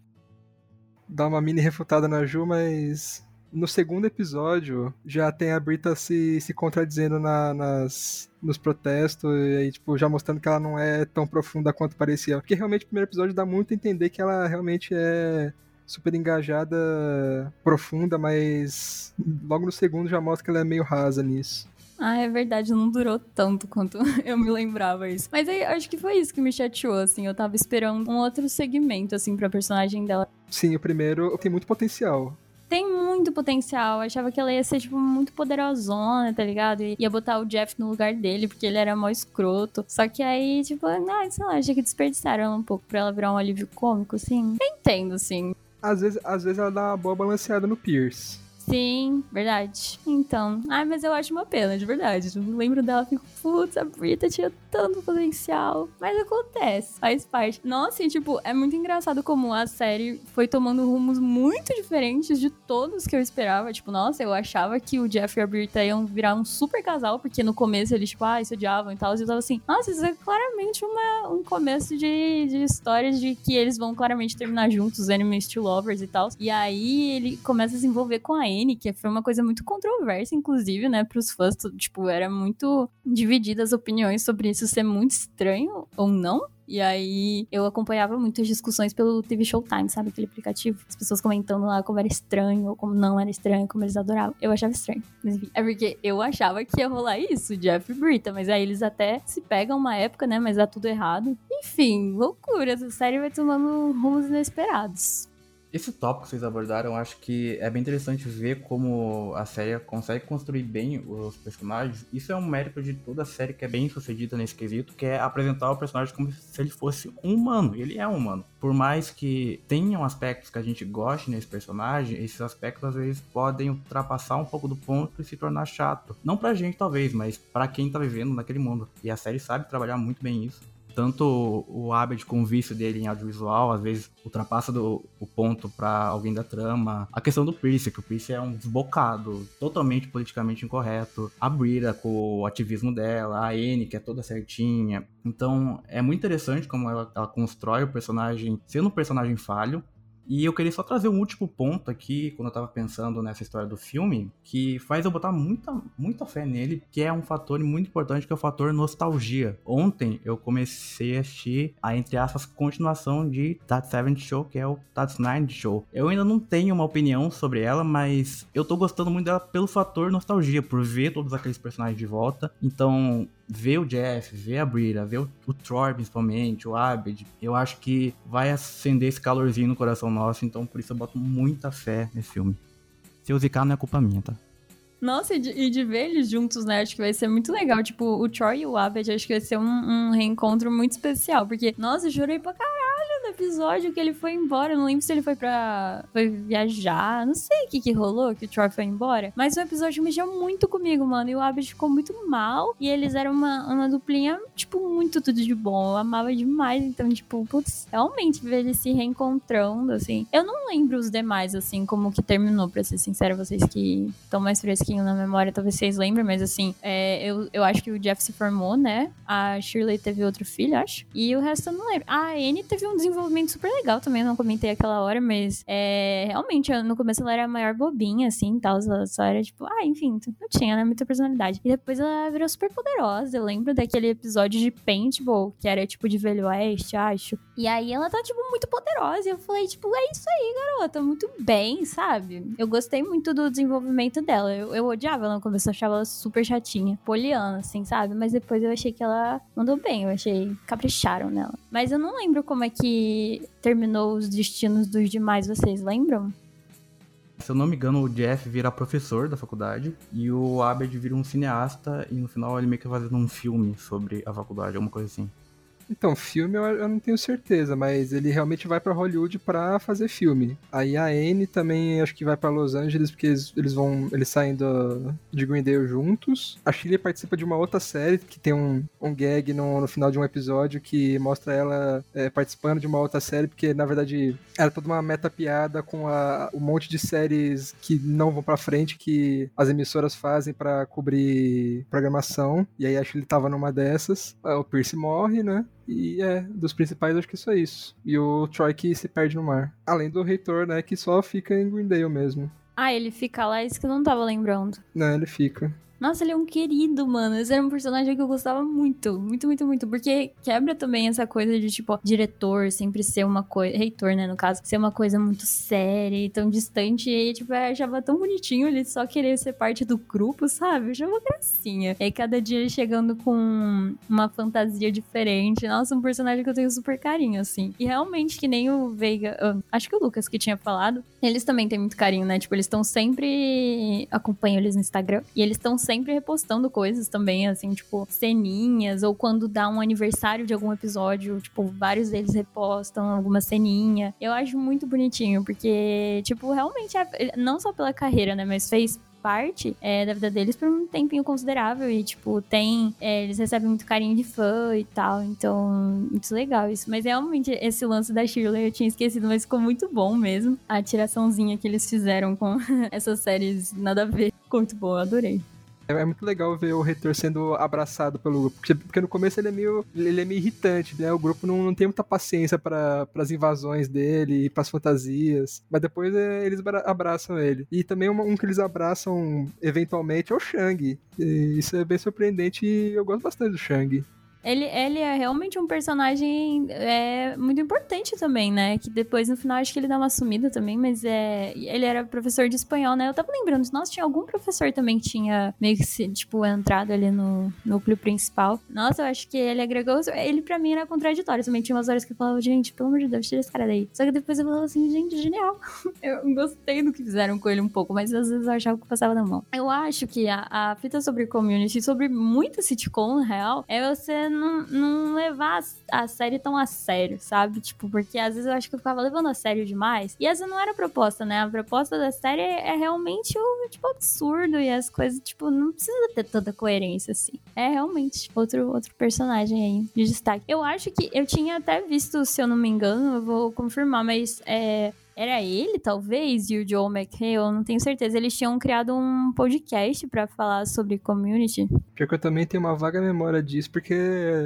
Dá uma mini refutada na Ju, mas no segundo episódio, já tem a Brita se, se contradizendo na, nas, nos protestos, e aí, tipo, já mostrando que ela não é tão profunda quanto parecia. Porque realmente o primeiro episódio dá muito a entender que ela realmente é super engajada, profunda, mas logo no segundo já mostra que ela é meio rasa nisso. Ah, é verdade, não durou tanto quanto eu me lembrava isso. Mas aí, acho que foi isso que me chateou, assim. Eu tava esperando um outro segmento, assim, pra personagem dela. Sim, o primeiro tem muito potencial tem muito potencial. Eu achava que ela ia ser, tipo, muito poderosona, tá ligado? E ia botar o Jeff no lugar dele, porque ele era mó escroto. Só que aí, tipo, ah, sei lá, achei que desperdiçaram um pouco pra ela virar um alívio cômico, assim. Eu entendo, assim. Às vezes, às vezes ela dá uma boa balanceada no Pierce. Sim, verdade. Então. Ai, mas eu acho uma pena, de verdade. Eu lembro dela fico, putz, a Brita tinha tanto potencial. Mas acontece, faz parte. Nossa, e tipo, é muito engraçado como a série foi tomando rumos muito diferentes de todos que eu esperava. Tipo, nossa, eu achava que o Jeff e a Brita iam virar um super casal, porque no começo eles, tipo, ah, se odiavam e tal. E eu tava assim, nossa, isso é claramente uma, um começo de, de histórias de que eles vão claramente terminar juntos, enemies to lovers e tal. E aí ele começa a se envolver com a Que foi uma coisa muito controversa, inclusive, né, pros fãs. Tipo, era muito dividida as opiniões sobre isso ser muito estranho ou não. E aí eu acompanhava muitas discussões pelo TV Showtime, sabe? Aquele aplicativo. As pessoas comentando lá como era estranho, ou como não era estranho, como eles adoravam. Eu achava estranho. Mas enfim, é porque eu achava que ia rolar isso, Jeff Brita. Mas aí eles até se pegam uma época, né? Mas dá tudo errado. Enfim, loucura. Essa série vai tomando rumos inesperados. Esse tópico que vocês abordaram, acho que é bem interessante ver como a série consegue construir bem os personagens. Isso é um mérito de toda a série que é bem sucedida nesse quesito, que é apresentar o personagem como se ele fosse um humano. Ele é um humano. Por mais que tenham aspectos que a gente goste nesse personagem, esses aspectos às vezes podem ultrapassar um pouco do ponto e se tornar chato. Não pra gente, talvez, mas para quem tá vivendo naquele mundo. E a série sabe trabalhar muito bem isso tanto o Abed com o vício dele em audiovisual, às vezes ultrapassa do, o ponto para alguém da trama. A questão do Pierce, que o Pierce é um desbocado, totalmente politicamente incorreto. A Brita com o ativismo dela, a Anne, que é toda certinha. Então é muito interessante como ela, ela constrói o personagem sendo um personagem falho, e eu queria só trazer um último ponto aqui, quando eu tava pensando nessa história do filme, que faz eu botar muita, muita fé nele, que é um fator muito importante, que é o fator nostalgia. Ontem eu comecei a assistir a, entre aspas, continuação de That Seventh Show, que é o That's Nine Show. Eu ainda não tenho uma opinião sobre ela, mas eu tô gostando muito dela pelo fator nostalgia, por ver todos aqueles personagens de volta. Então, ver o Jeff, ver a Brita, ver o, o Troy principalmente, o Abed, eu acho que vai acender esse calorzinho no coração nosso, então por isso eu boto muita fé nesse filme. Se eu zicar não é culpa minha, tá? Nossa, e de, e de, ver eles juntos, né? Acho que vai ser muito legal. Tipo, o Troy e o Abed, acho que vai ser um, um reencontro muito especial. Porque, nossa, eu chorei pra caralho no episódio que ele foi embora. Eu não lembro se ele foi pra foi viajar. Não sei o que que rolou, que o Troy foi embora. Mas o episódio mexeu muito comigo, mano. E o Abed ficou muito mal. E eles eram uma, uma duplinha, tipo, muito tudo de bom. Eu amava demais. Então, tipo, putz, realmente ver eles se reencontrando, assim. Eu não lembro os demais, assim, como que terminou, pra ser sincera. Vocês que estão mais fresquinho na memória, talvez vocês lembrem. Mas, assim, é, eu, eu acho que o Jeff se formou, né? A Shirley teve outro filho, acho. E o resto eu não lembro. A Anne teve um desenvolvimento super legal também. Eu não comentei aquela hora, mas é, realmente, no começo ela era a maior bobinha, assim, tal. Ela só era, tipo, ah, enfim, não tinha, né? Muita personalidade. E depois ela virou super poderosa. Eu lembro daquele episódio de Paintball, que era, tipo, de Velho Oeste, acho. E aí ela tá, tipo, muito poderosa. E eu falei, tipo, é isso aí, garota. Muito bem, sabe? Eu gostei muito do desenvolvimento dela. Eu, eu odiava ela no começo, eu achava ela super chatinha. Poliana, assim, sabe? Mas depois eu achei que ela mandou bem. Eu achei. Capricharam nela. Mas eu não lembro como é que terminou os destinos dos demais, vocês lembram? Se eu não me engano, o Jeff vira professor da faculdade e o Abed vira um cineasta e no final ele meio que fazendo um filme sobre a faculdade, alguma coisa assim. Então, filme eu, eu não tenho certeza, mas ele realmente vai para Hollywood para fazer filme. Aí a Anne também acho que vai para Los Angeles porque eles, eles, vão eles saem do, de Greendale juntos. A Shirley participa de uma outra série que tem um, um gag no, no final de um episódio que mostra ela é, participando de uma outra série porque na verdade era toda uma meta piada com a, um monte de séries que não vão para frente que as emissoras fazem para cobrir programação. E aí a Shirley tava numa dessas. O Pierce morre, né? E é, dos principais acho que só isso. E o Troy que se perde no mar. Além do reitor, né, que só fica em Greendale mesmo. Ah, ele fica lá, isso que eu não tava lembrando. Não, ele fica. Nossa, ele é um querido, mano. Esse era um personagem que eu gostava muito. Muito, muito, muito. Porque quebra também essa coisa de, tipo, diretor sempre ser uma coisa. Reitor, né, no caso. Ser uma coisa muito séria e tão distante. E, tipo, eu achava tão bonitinho ele só querer ser parte do grupo, sabe? Eu achava gracinha. E aí, cada dia ele chegando com uma fantasia diferente. Nossa, um personagem que eu tenho super carinho, assim. E realmente, que nem o Veiga. Uh, acho que o Lucas que tinha falado. Eles também têm muito carinho, né? Tipo, eles estão sempre. Acompanho eles no Instagram. E eles estão sempre sempre repostando coisas também, assim, tipo, ceninhas, ou quando dá um aniversário de algum episódio, tipo, vários deles repostam alguma ceninha. Eu acho muito bonitinho, porque, tipo, realmente, é, não só pela carreira, né, mas fez parte é, da vida deles por um tempinho considerável. E, tipo, tem. É, eles recebem muito carinho de fã e tal. Então, muito legal isso. Mas realmente, esse lance da Shirley eu tinha esquecido, mas ficou muito bom mesmo. A tiraçãozinha que eles fizeram com essas séries nada a ver. Ficou muito bom, eu adorei. É, é muito legal ver o reitor sendo abraçado pelo grupo. Porque, porque no começo ele é meio, ele é meio irritante, né? O grupo não, não tem muita paciência para as invasões dele e para as fantasias. Mas depois é, eles abraçam ele. E também um, um, que eles abraçam eventualmente é o Shang. E isso é bem surpreendente e eu gosto bastante do Shang. Ele, ele é realmente um personagem é, muito importante também, né? Que depois, no final, acho que ele dá uma sumida também, mas é. Ele era professor de espanhol, né? Eu tava lembrando, nossa, tinha algum professor também que tinha meio que, tipo, entrado ali no núcleo principal. Nossa, eu acho que ele agregou. Ele, pra mim, era contraditório também. Tinha umas horas que eu falava, gente, pelo amor de Deus, tira esse cara daí. Só que depois eu falava assim, gente, genial. eu gostei do que fizeram com ele um pouco, mas às vezes eu achava que passava na mão. Eu acho que a, a fita sobre community, sobre muita sitcom, na real, é você não, não levar a, série tão a sério, sabe? Tipo, porque às vezes eu acho que eu ficava levando a sério demais. E essa não era a proposta, né? A proposta da série é realmente o, tipo, absurdo e as coisas, tipo, não precisa ter tanta coerência, assim. É realmente outro, outro personagem aí de destaque. Eu acho que eu tinha até visto, se eu não me engano, eu vou confirmar, mas é, era ele, talvez, e o Joe McHale, não tenho certeza. Eles tinham criado um podcast para falar sobre community. Pior que eu também tenho uma vaga memória disso, porque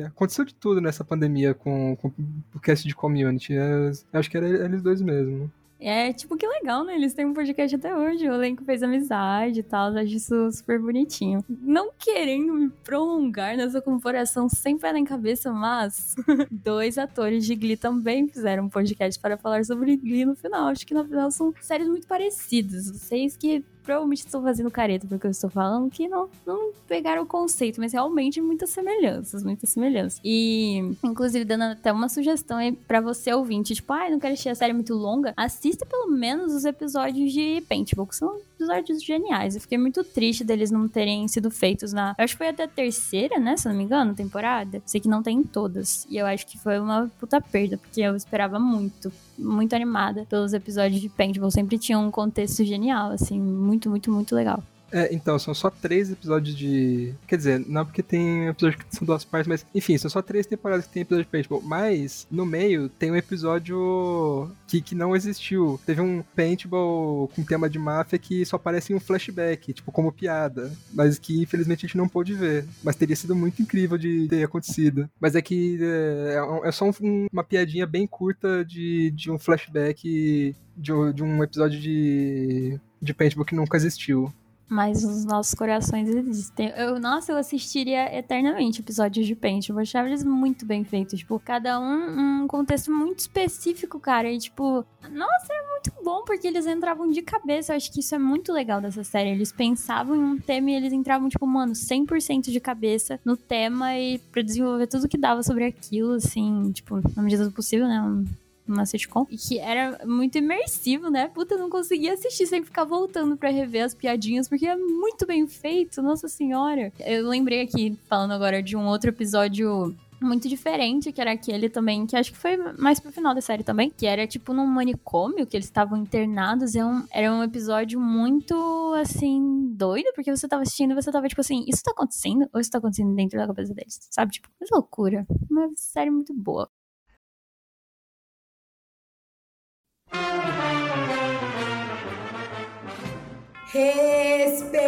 aconteceu de tudo nessa pandemia com, com o cast de community. Eu acho que era eles dois mesmo. É, tipo, que legal, né? Eles têm um podcast até hoje. O elenco fez amizade e tal. Eu acho isso super bonitinho. Não querendo me prolongar nessa comparação sem pé nem cabeça, mas dois atores de Glee também fizeram um podcast para falar sobre Glee no final. Acho que no final são séries muito parecidas. Vocês que provavelmente estão fazendo careta porque eu estou falando, que não, não pegaram o conceito, mas realmente muitas semelhanças, muitas semelhanças. E, inclusive, dando até uma sugestão aí pra você ouvinte, tipo, ai, ah, não quero assistir a série muito longa, assista pelo menos os episódios de Paintball, que são episódios geniais. Eu fiquei muito triste deles não terem sido feitos na. Eu acho que foi até a terceira, né? Se não me engano, temporada. Sei que não tem em todas. E eu acho que foi uma puta perda, porque eu esperava muito. Muito animada pelos episódios de Paintball. Sempre tinha um contexto genial, assim. Muito, muito, muito legal. É, então, são só três episódios de. Quer dizer, não porque tem episódios que são duas partes, mas enfim, são só três temporadas que tem episódio de paintball. Mas no meio tem um episódio que, que não existiu. Teve um paintball com tema de máfia que só aparece em um flashback, tipo, como piada. Mas que infelizmente a gente não pôde ver. Mas teria sido muito incrível de ter acontecido. Mas é que é, é só um, uma piadinha bem curta de, de um flashback de, de um episódio de, de paintball que nunca existiu mas os nossos corações existem. Eu, nossa, eu assistiria eternamente episódios de Paint. Eu achava eles muito bem feitos. Tipo, cada um um contexto muito específico, cara. E, tipo, nossa, é muito bom porque eles entravam de cabeça. Eu acho que isso é muito legal dessa série. Eles pensavam em um tema e eles entravam, tipo, mano, 100% de cabeça no tema e pra desenvolver tudo que dava sobre aquilo, assim, tipo, na medida do possível, né? Uma sitcom, e que era muito imersivo, né? Puta, eu não conseguia assistir sem ficar voltando para rever as piadinhas, porque é muito bem feito, nossa senhora. Eu lembrei aqui, falando agora de um outro episódio muito diferente, que era aquele também, que acho que foi mais pro final da série também, que era tipo num manicômio, que eles estavam internados, é um, era um episódio muito, assim, doido, porque você tava assistindo e você tava tipo assim, isso tá acontecendo? Ou isso tá acontecendo dentro da cabeça deles? Sabe? Tipo, que loucura. Uma série muito boa.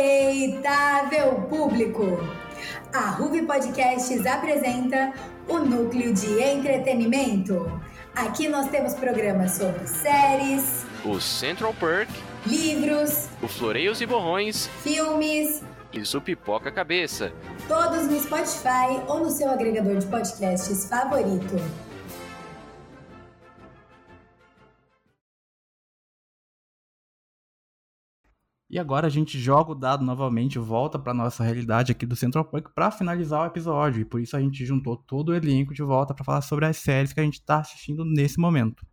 Respeitável público! A Ruby Podcasts apresenta o núcleo de entretenimento. Aqui nós temos programas sobre séries, o Central Perk, livros, o Floreios e Borrões, filmes e o Pipoca Cabeça. Todos no Spotify ou no seu agregador de podcasts favorito. E agora a gente joga o dado novamente, volta para nossa realidade aqui do Central Park para finalizar o episódio. E por isso a gente juntou todo o elenco de volta para falar sobre as séries que a gente tá assistindo nesse momento.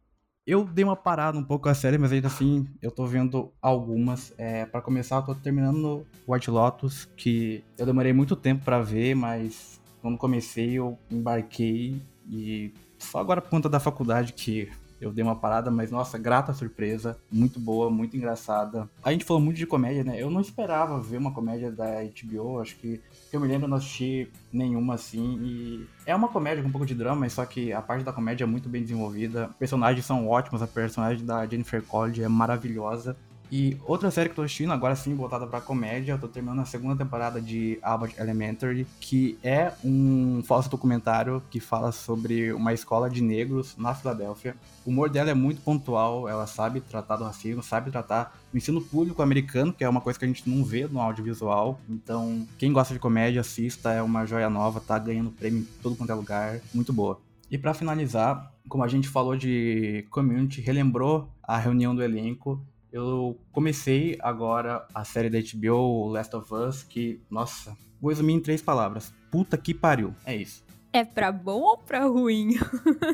Eu dei uma parada um pouco a série, mas ainda assim eu tô vendo algumas. É, para começar, eu tô terminando White Lotus, que eu demorei muito tempo para ver, mas quando comecei eu embarquei e só agora por conta da faculdade que eu dei uma parada, mas nossa, grata surpresa, muito boa, muito engraçada. A gente falou muito de comédia, né? Eu não esperava ver uma comédia da HBO, acho que eu me lembro, não assisti nenhuma assim. E é uma comédia com um pouco de drama, só que a parte da comédia é muito bem desenvolvida. Personagens são ótimos, a personagem da Jennifer College é maravilhosa. E outra série que eu tô assistindo, agora sim, voltada pra comédia, eu tô terminando a segunda temporada de Abbott Elementary, que é um falso documentário que fala sobre uma escola de negros na Filadélfia. O humor dela é muito pontual, ela sabe tratar do racismo, sabe tratar o ensino público americano, que é uma coisa que a gente não vê no audiovisual. Então, quem gosta de comédia, assista, é uma joia nova, tá ganhando prêmio em todo quanto é lugar, muito boa. E para finalizar, como a gente falou de community, relembrou a reunião do elenco, eu comecei agora a série da HBO, Last of Us, que, nossa, vou resumir em três palavras. Puta que pariu. É isso. É pra bom ou pra ruim?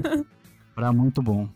pra muito bom.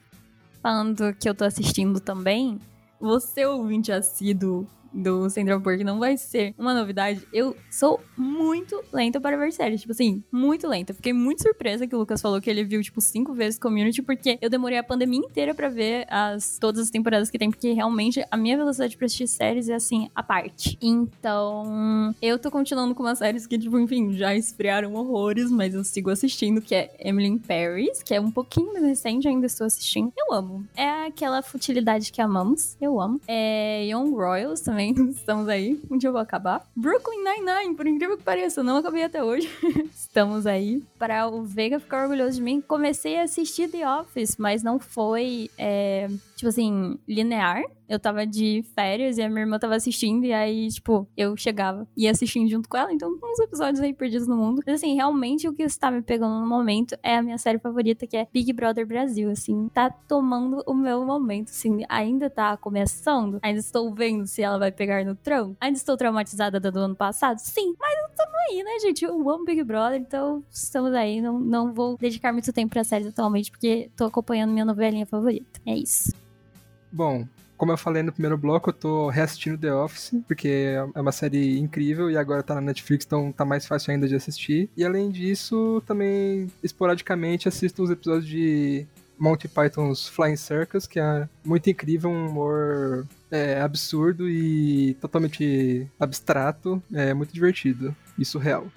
Falando que eu tô assistindo também, você ouvinte assíduo do Central Park não vai ser uma novidade. Eu sou muito lenta para ver séries. Tipo assim, muito lenta. Fiquei muito surpresa que o Lucas falou que ele viu, tipo, cinco vezes Community, porque eu demorei a pandemia inteira para ver as, todas as temporadas que tem, porque realmente a minha velocidade pra assistir séries é assim, a parte. Então, eu tô continuando com umas séries que, tipo, enfim, já esfriaram horrores, mas eu sigo assistindo, que é Emily in Paris, que é um pouquinho mais recente, ainda estou assistindo. Eu amo. É aquela futilidade que amamos. Eu amo. É Young Royals também Estamos aí. Um dia eu vou acabar. Brooklyn Nine-Nine, por incrível que pareça, eu não acabei até hoje. Estamos aí. Para o Vega ficar orgulhoso de mim, comecei a assistir The Office, mas não foi, é, tipo assim, linear eu tava de férias e a minha irmã tava assistindo, e aí, tipo, eu chegava e assistindo junto com ela, então uns episódios aí perdidos no mundo. Mas assim, realmente o que está me pegando no momento é a minha série favorita, que é Big Brother Brasil, assim, tá tomando o meu momento, assim, ainda tá começando, ainda estou vendo se ela vai pegar no tronco, ainda estou traumatizada do ano passado, sim, mas estamos aí, né, gente? Eu amo Big Brother, então estamos aí, não, não vou dedicar muito tempo pra séries atualmente, porque tô acompanhando minha novelinha favorita. É isso. Bom, como eu falei no primeiro bloco, eu tô reassistindo The Office, porque é uma série incrível e agora tá na Netflix, então tá mais fácil ainda de assistir. E além disso, também esporadicamente assisto os episódios de Monty Python's Flying Circus, que é muito incrível, um humor é, absurdo e totalmente abstrato, é muito divertido e surreal.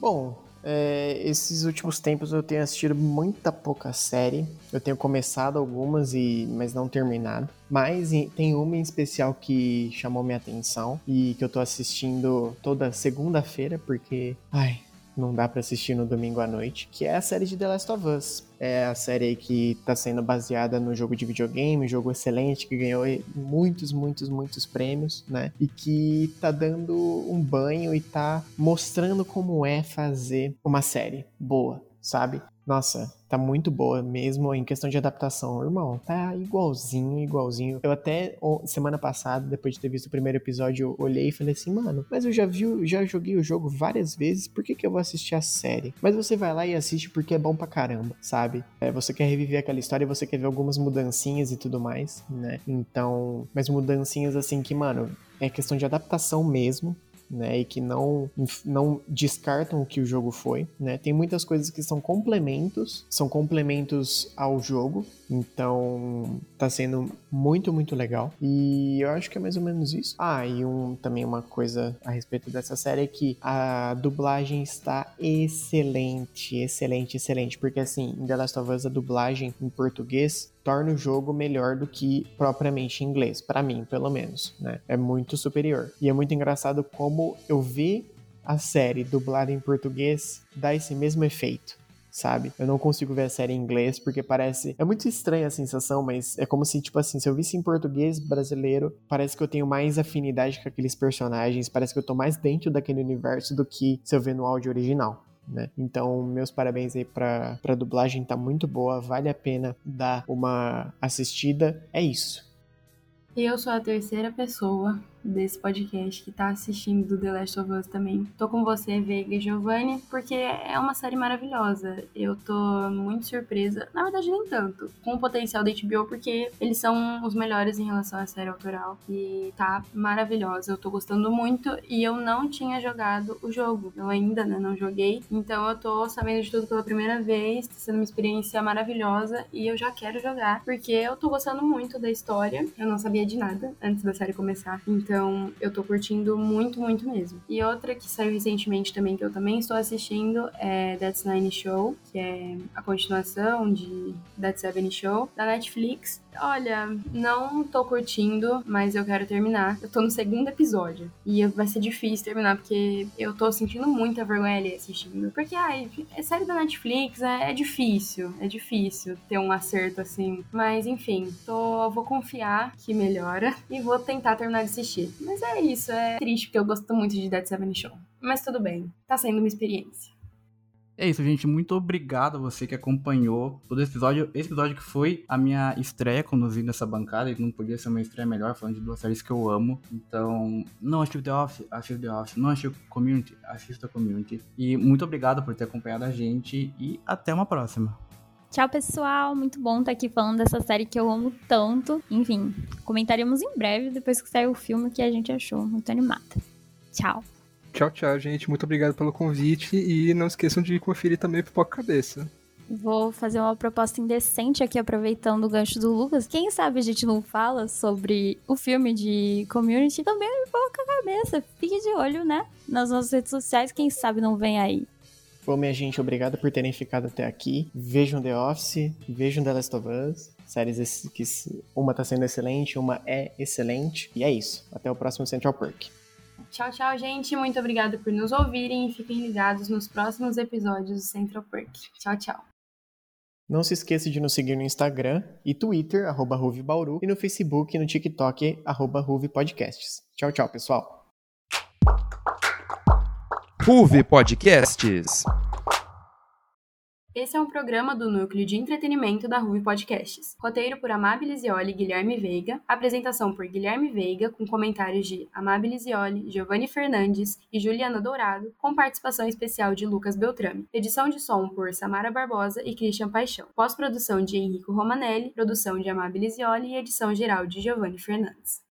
Bom, é, esses últimos tempos eu tenho assistido muita pouca série. Eu tenho começado algumas, e mas não terminado. Mas tem uma em especial que chamou minha atenção e que eu tô assistindo toda segunda-feira, porque. Ai, não dá para assistir no domingo à noite, que é a série de The Last of Us. É a série que tá sendo baseada no jogo de videogame, jogo excelente que ganhou muitos, muitos, muitos prêmios, né? E que tá dando um banho e tá mostrando como é fazer uma série boa, sabe? Nossa, tá muito boa mesmo em questão de adaptação. Irmão, tá igualzinho, igualzinho. Eu até semana passada, depois de ter visto o primeiro episódio, olhei e falei assim, mano, mas eu já vi, já joguei o jogo várias vezes, por que, que eu vou assistir a série? Mas você vai lá e assiste porque é bom pra caramba, sabe? É, você quer reviver aquela história você quer ver algumas mudancinhas e tudo mais, né? Então, mas mudancinhas assim que, mano, é questão de adaptação mesmo, né, e que não, não descartam o que o jogo foi, né? Tem muitas coisas que são complementos, são complementos ao jogo, então tá sendo muito, muito legal. E eu acho que é mais ou menos isso. Ah, e um, também uma coisa a respeito dessa série é que a dublagem está excelente, excelente, excelente, porque assim, em The Last of Us a dublagem em português torna o jogo melhor do que propriamente em inglês, para mim, pelo menos, né? É muito superior. E é muito engraçado como eu vi a série dublada em português dá esse mesmo efeito. Sabe? Eu não consigo ver a série em inglês porque parece. É muito estranha a sensação, mas é como se, tipo assim, se eu visse em português brasileiro, parece que eu tenho mais afinidade com aqueles personagens, parece que eu tô mais dentro daquele universo do que se eu ver no áudio original né? Então, meus parabéns aí pra, pra dublagem, tá muito boa, vale a pena dar uma assistida. É isso. Eu sou a terceira pessoa desse podcast que tá assistindo do The Last of Us também. Tô com você, Veiga e Giovanni, porque é uma série maravilhosa. Eu tô muito surpresa, na verdade nem tanto, com o potencial da HBO, porque eles são os melhores em relação à série autoral. E tá maravilhosa, eu tô gostando muito e eu não tinha jogado o jogo. Eu ainda, né, não joguei. Então eu tô sabendo de tudo pela primeira vez, tá sendo uma experiência maravilhosa e eu já quero jogar, porque eu tô gostando muito da história. Eu não sabia de nada antes da série começar. Então então, eu tô curtindo muito, muito mesmo. E outra que saiu recentemente também, que eu também estou assistindo, é That's Nine Show, que é a continuação de That Seven Show, da Netflix. Olha, não tô curtindo, mas eu quero terminar. Eu tô no segundo episódio. E vai ser difícil terminar, porque eu tô sentindo muita vergonha ali assistindo. Porque, ai, é série da Netflix, é, é difícil. É difícil ter um acerto assim. Mas, enfim, tô, vou confiar que melhora e vou tentar terminar de assistir. Mas é isso, é triste porque eu gosto muito de Dead Seven Show. Mas tudo bem, tá sendo uma experiência. É isso, gente. Muito obrigado a você que acompanhou todo esse episódio. Esse episódio que foi a minha estreia conduzindo essa bancada, e não podia ser uma estreia melhor, falando de duas séries que eu amo. Então, não assistiu The Office? Assista The Office. Não assistiu Community? Assista Community. E muito obrigado por ter acompanhado a gente e até uma próxima. Tchau, pessoal. Muito bom estar aqui falando dessa série que eu amo tanto. Enfim, comentaremos em breve depois que sair o filme que a gente achou. Muito animada. Tchau. Tchau, tchau, gente. Muito obrigado pelo convite e não esqueçam de conferir também Pipoca Cabeça. Vou fazer uma proposta indecente aqui, aproveitando o gancho do Lucas. Quem sabe a gente não fala sobre o filme de Community também no Pipoca Cabeça. Fique de olho, né? Nas nossas redes sociais, quem sabe não vem aí. Bom, minha gente, obrigado por terem ficado até aqui. Vejam The Office, vejam The Last of Us. Séries que uma tá sendo excelente, uma é excelente. E é isso. Até o próximo Central Perk. Tchau, tchau, gente. Muito obrigada por nos ouvirem e fiquem ligados nos próximos episódios do Central Perk. Tchau, tchau. Não se esqueça de nos seguir no Instagram e Twitter, arroba Bauru, e no Facebook e no TikTok, arroba Podcasts. Tchau, tchau, pessoal. Ruve Podcasts. Esse é um programa do núcleo de entretenimento da Ruve Podcasts. Roteiro por Amabilis Ioli e Guilherme Veiga. Apresentação por Guilherme Veiga, com comentários de Amabilis Ioli, Giovanni Fernandes e Juliana Dourado, com participação especial de Lucas Beltrame. Edição de som por Samara Barbosa e Christian Paixão. Pós-produção de Henrico Romanelli, produção de Amabilis Ioli e edição geral de Giovanni Fernandes.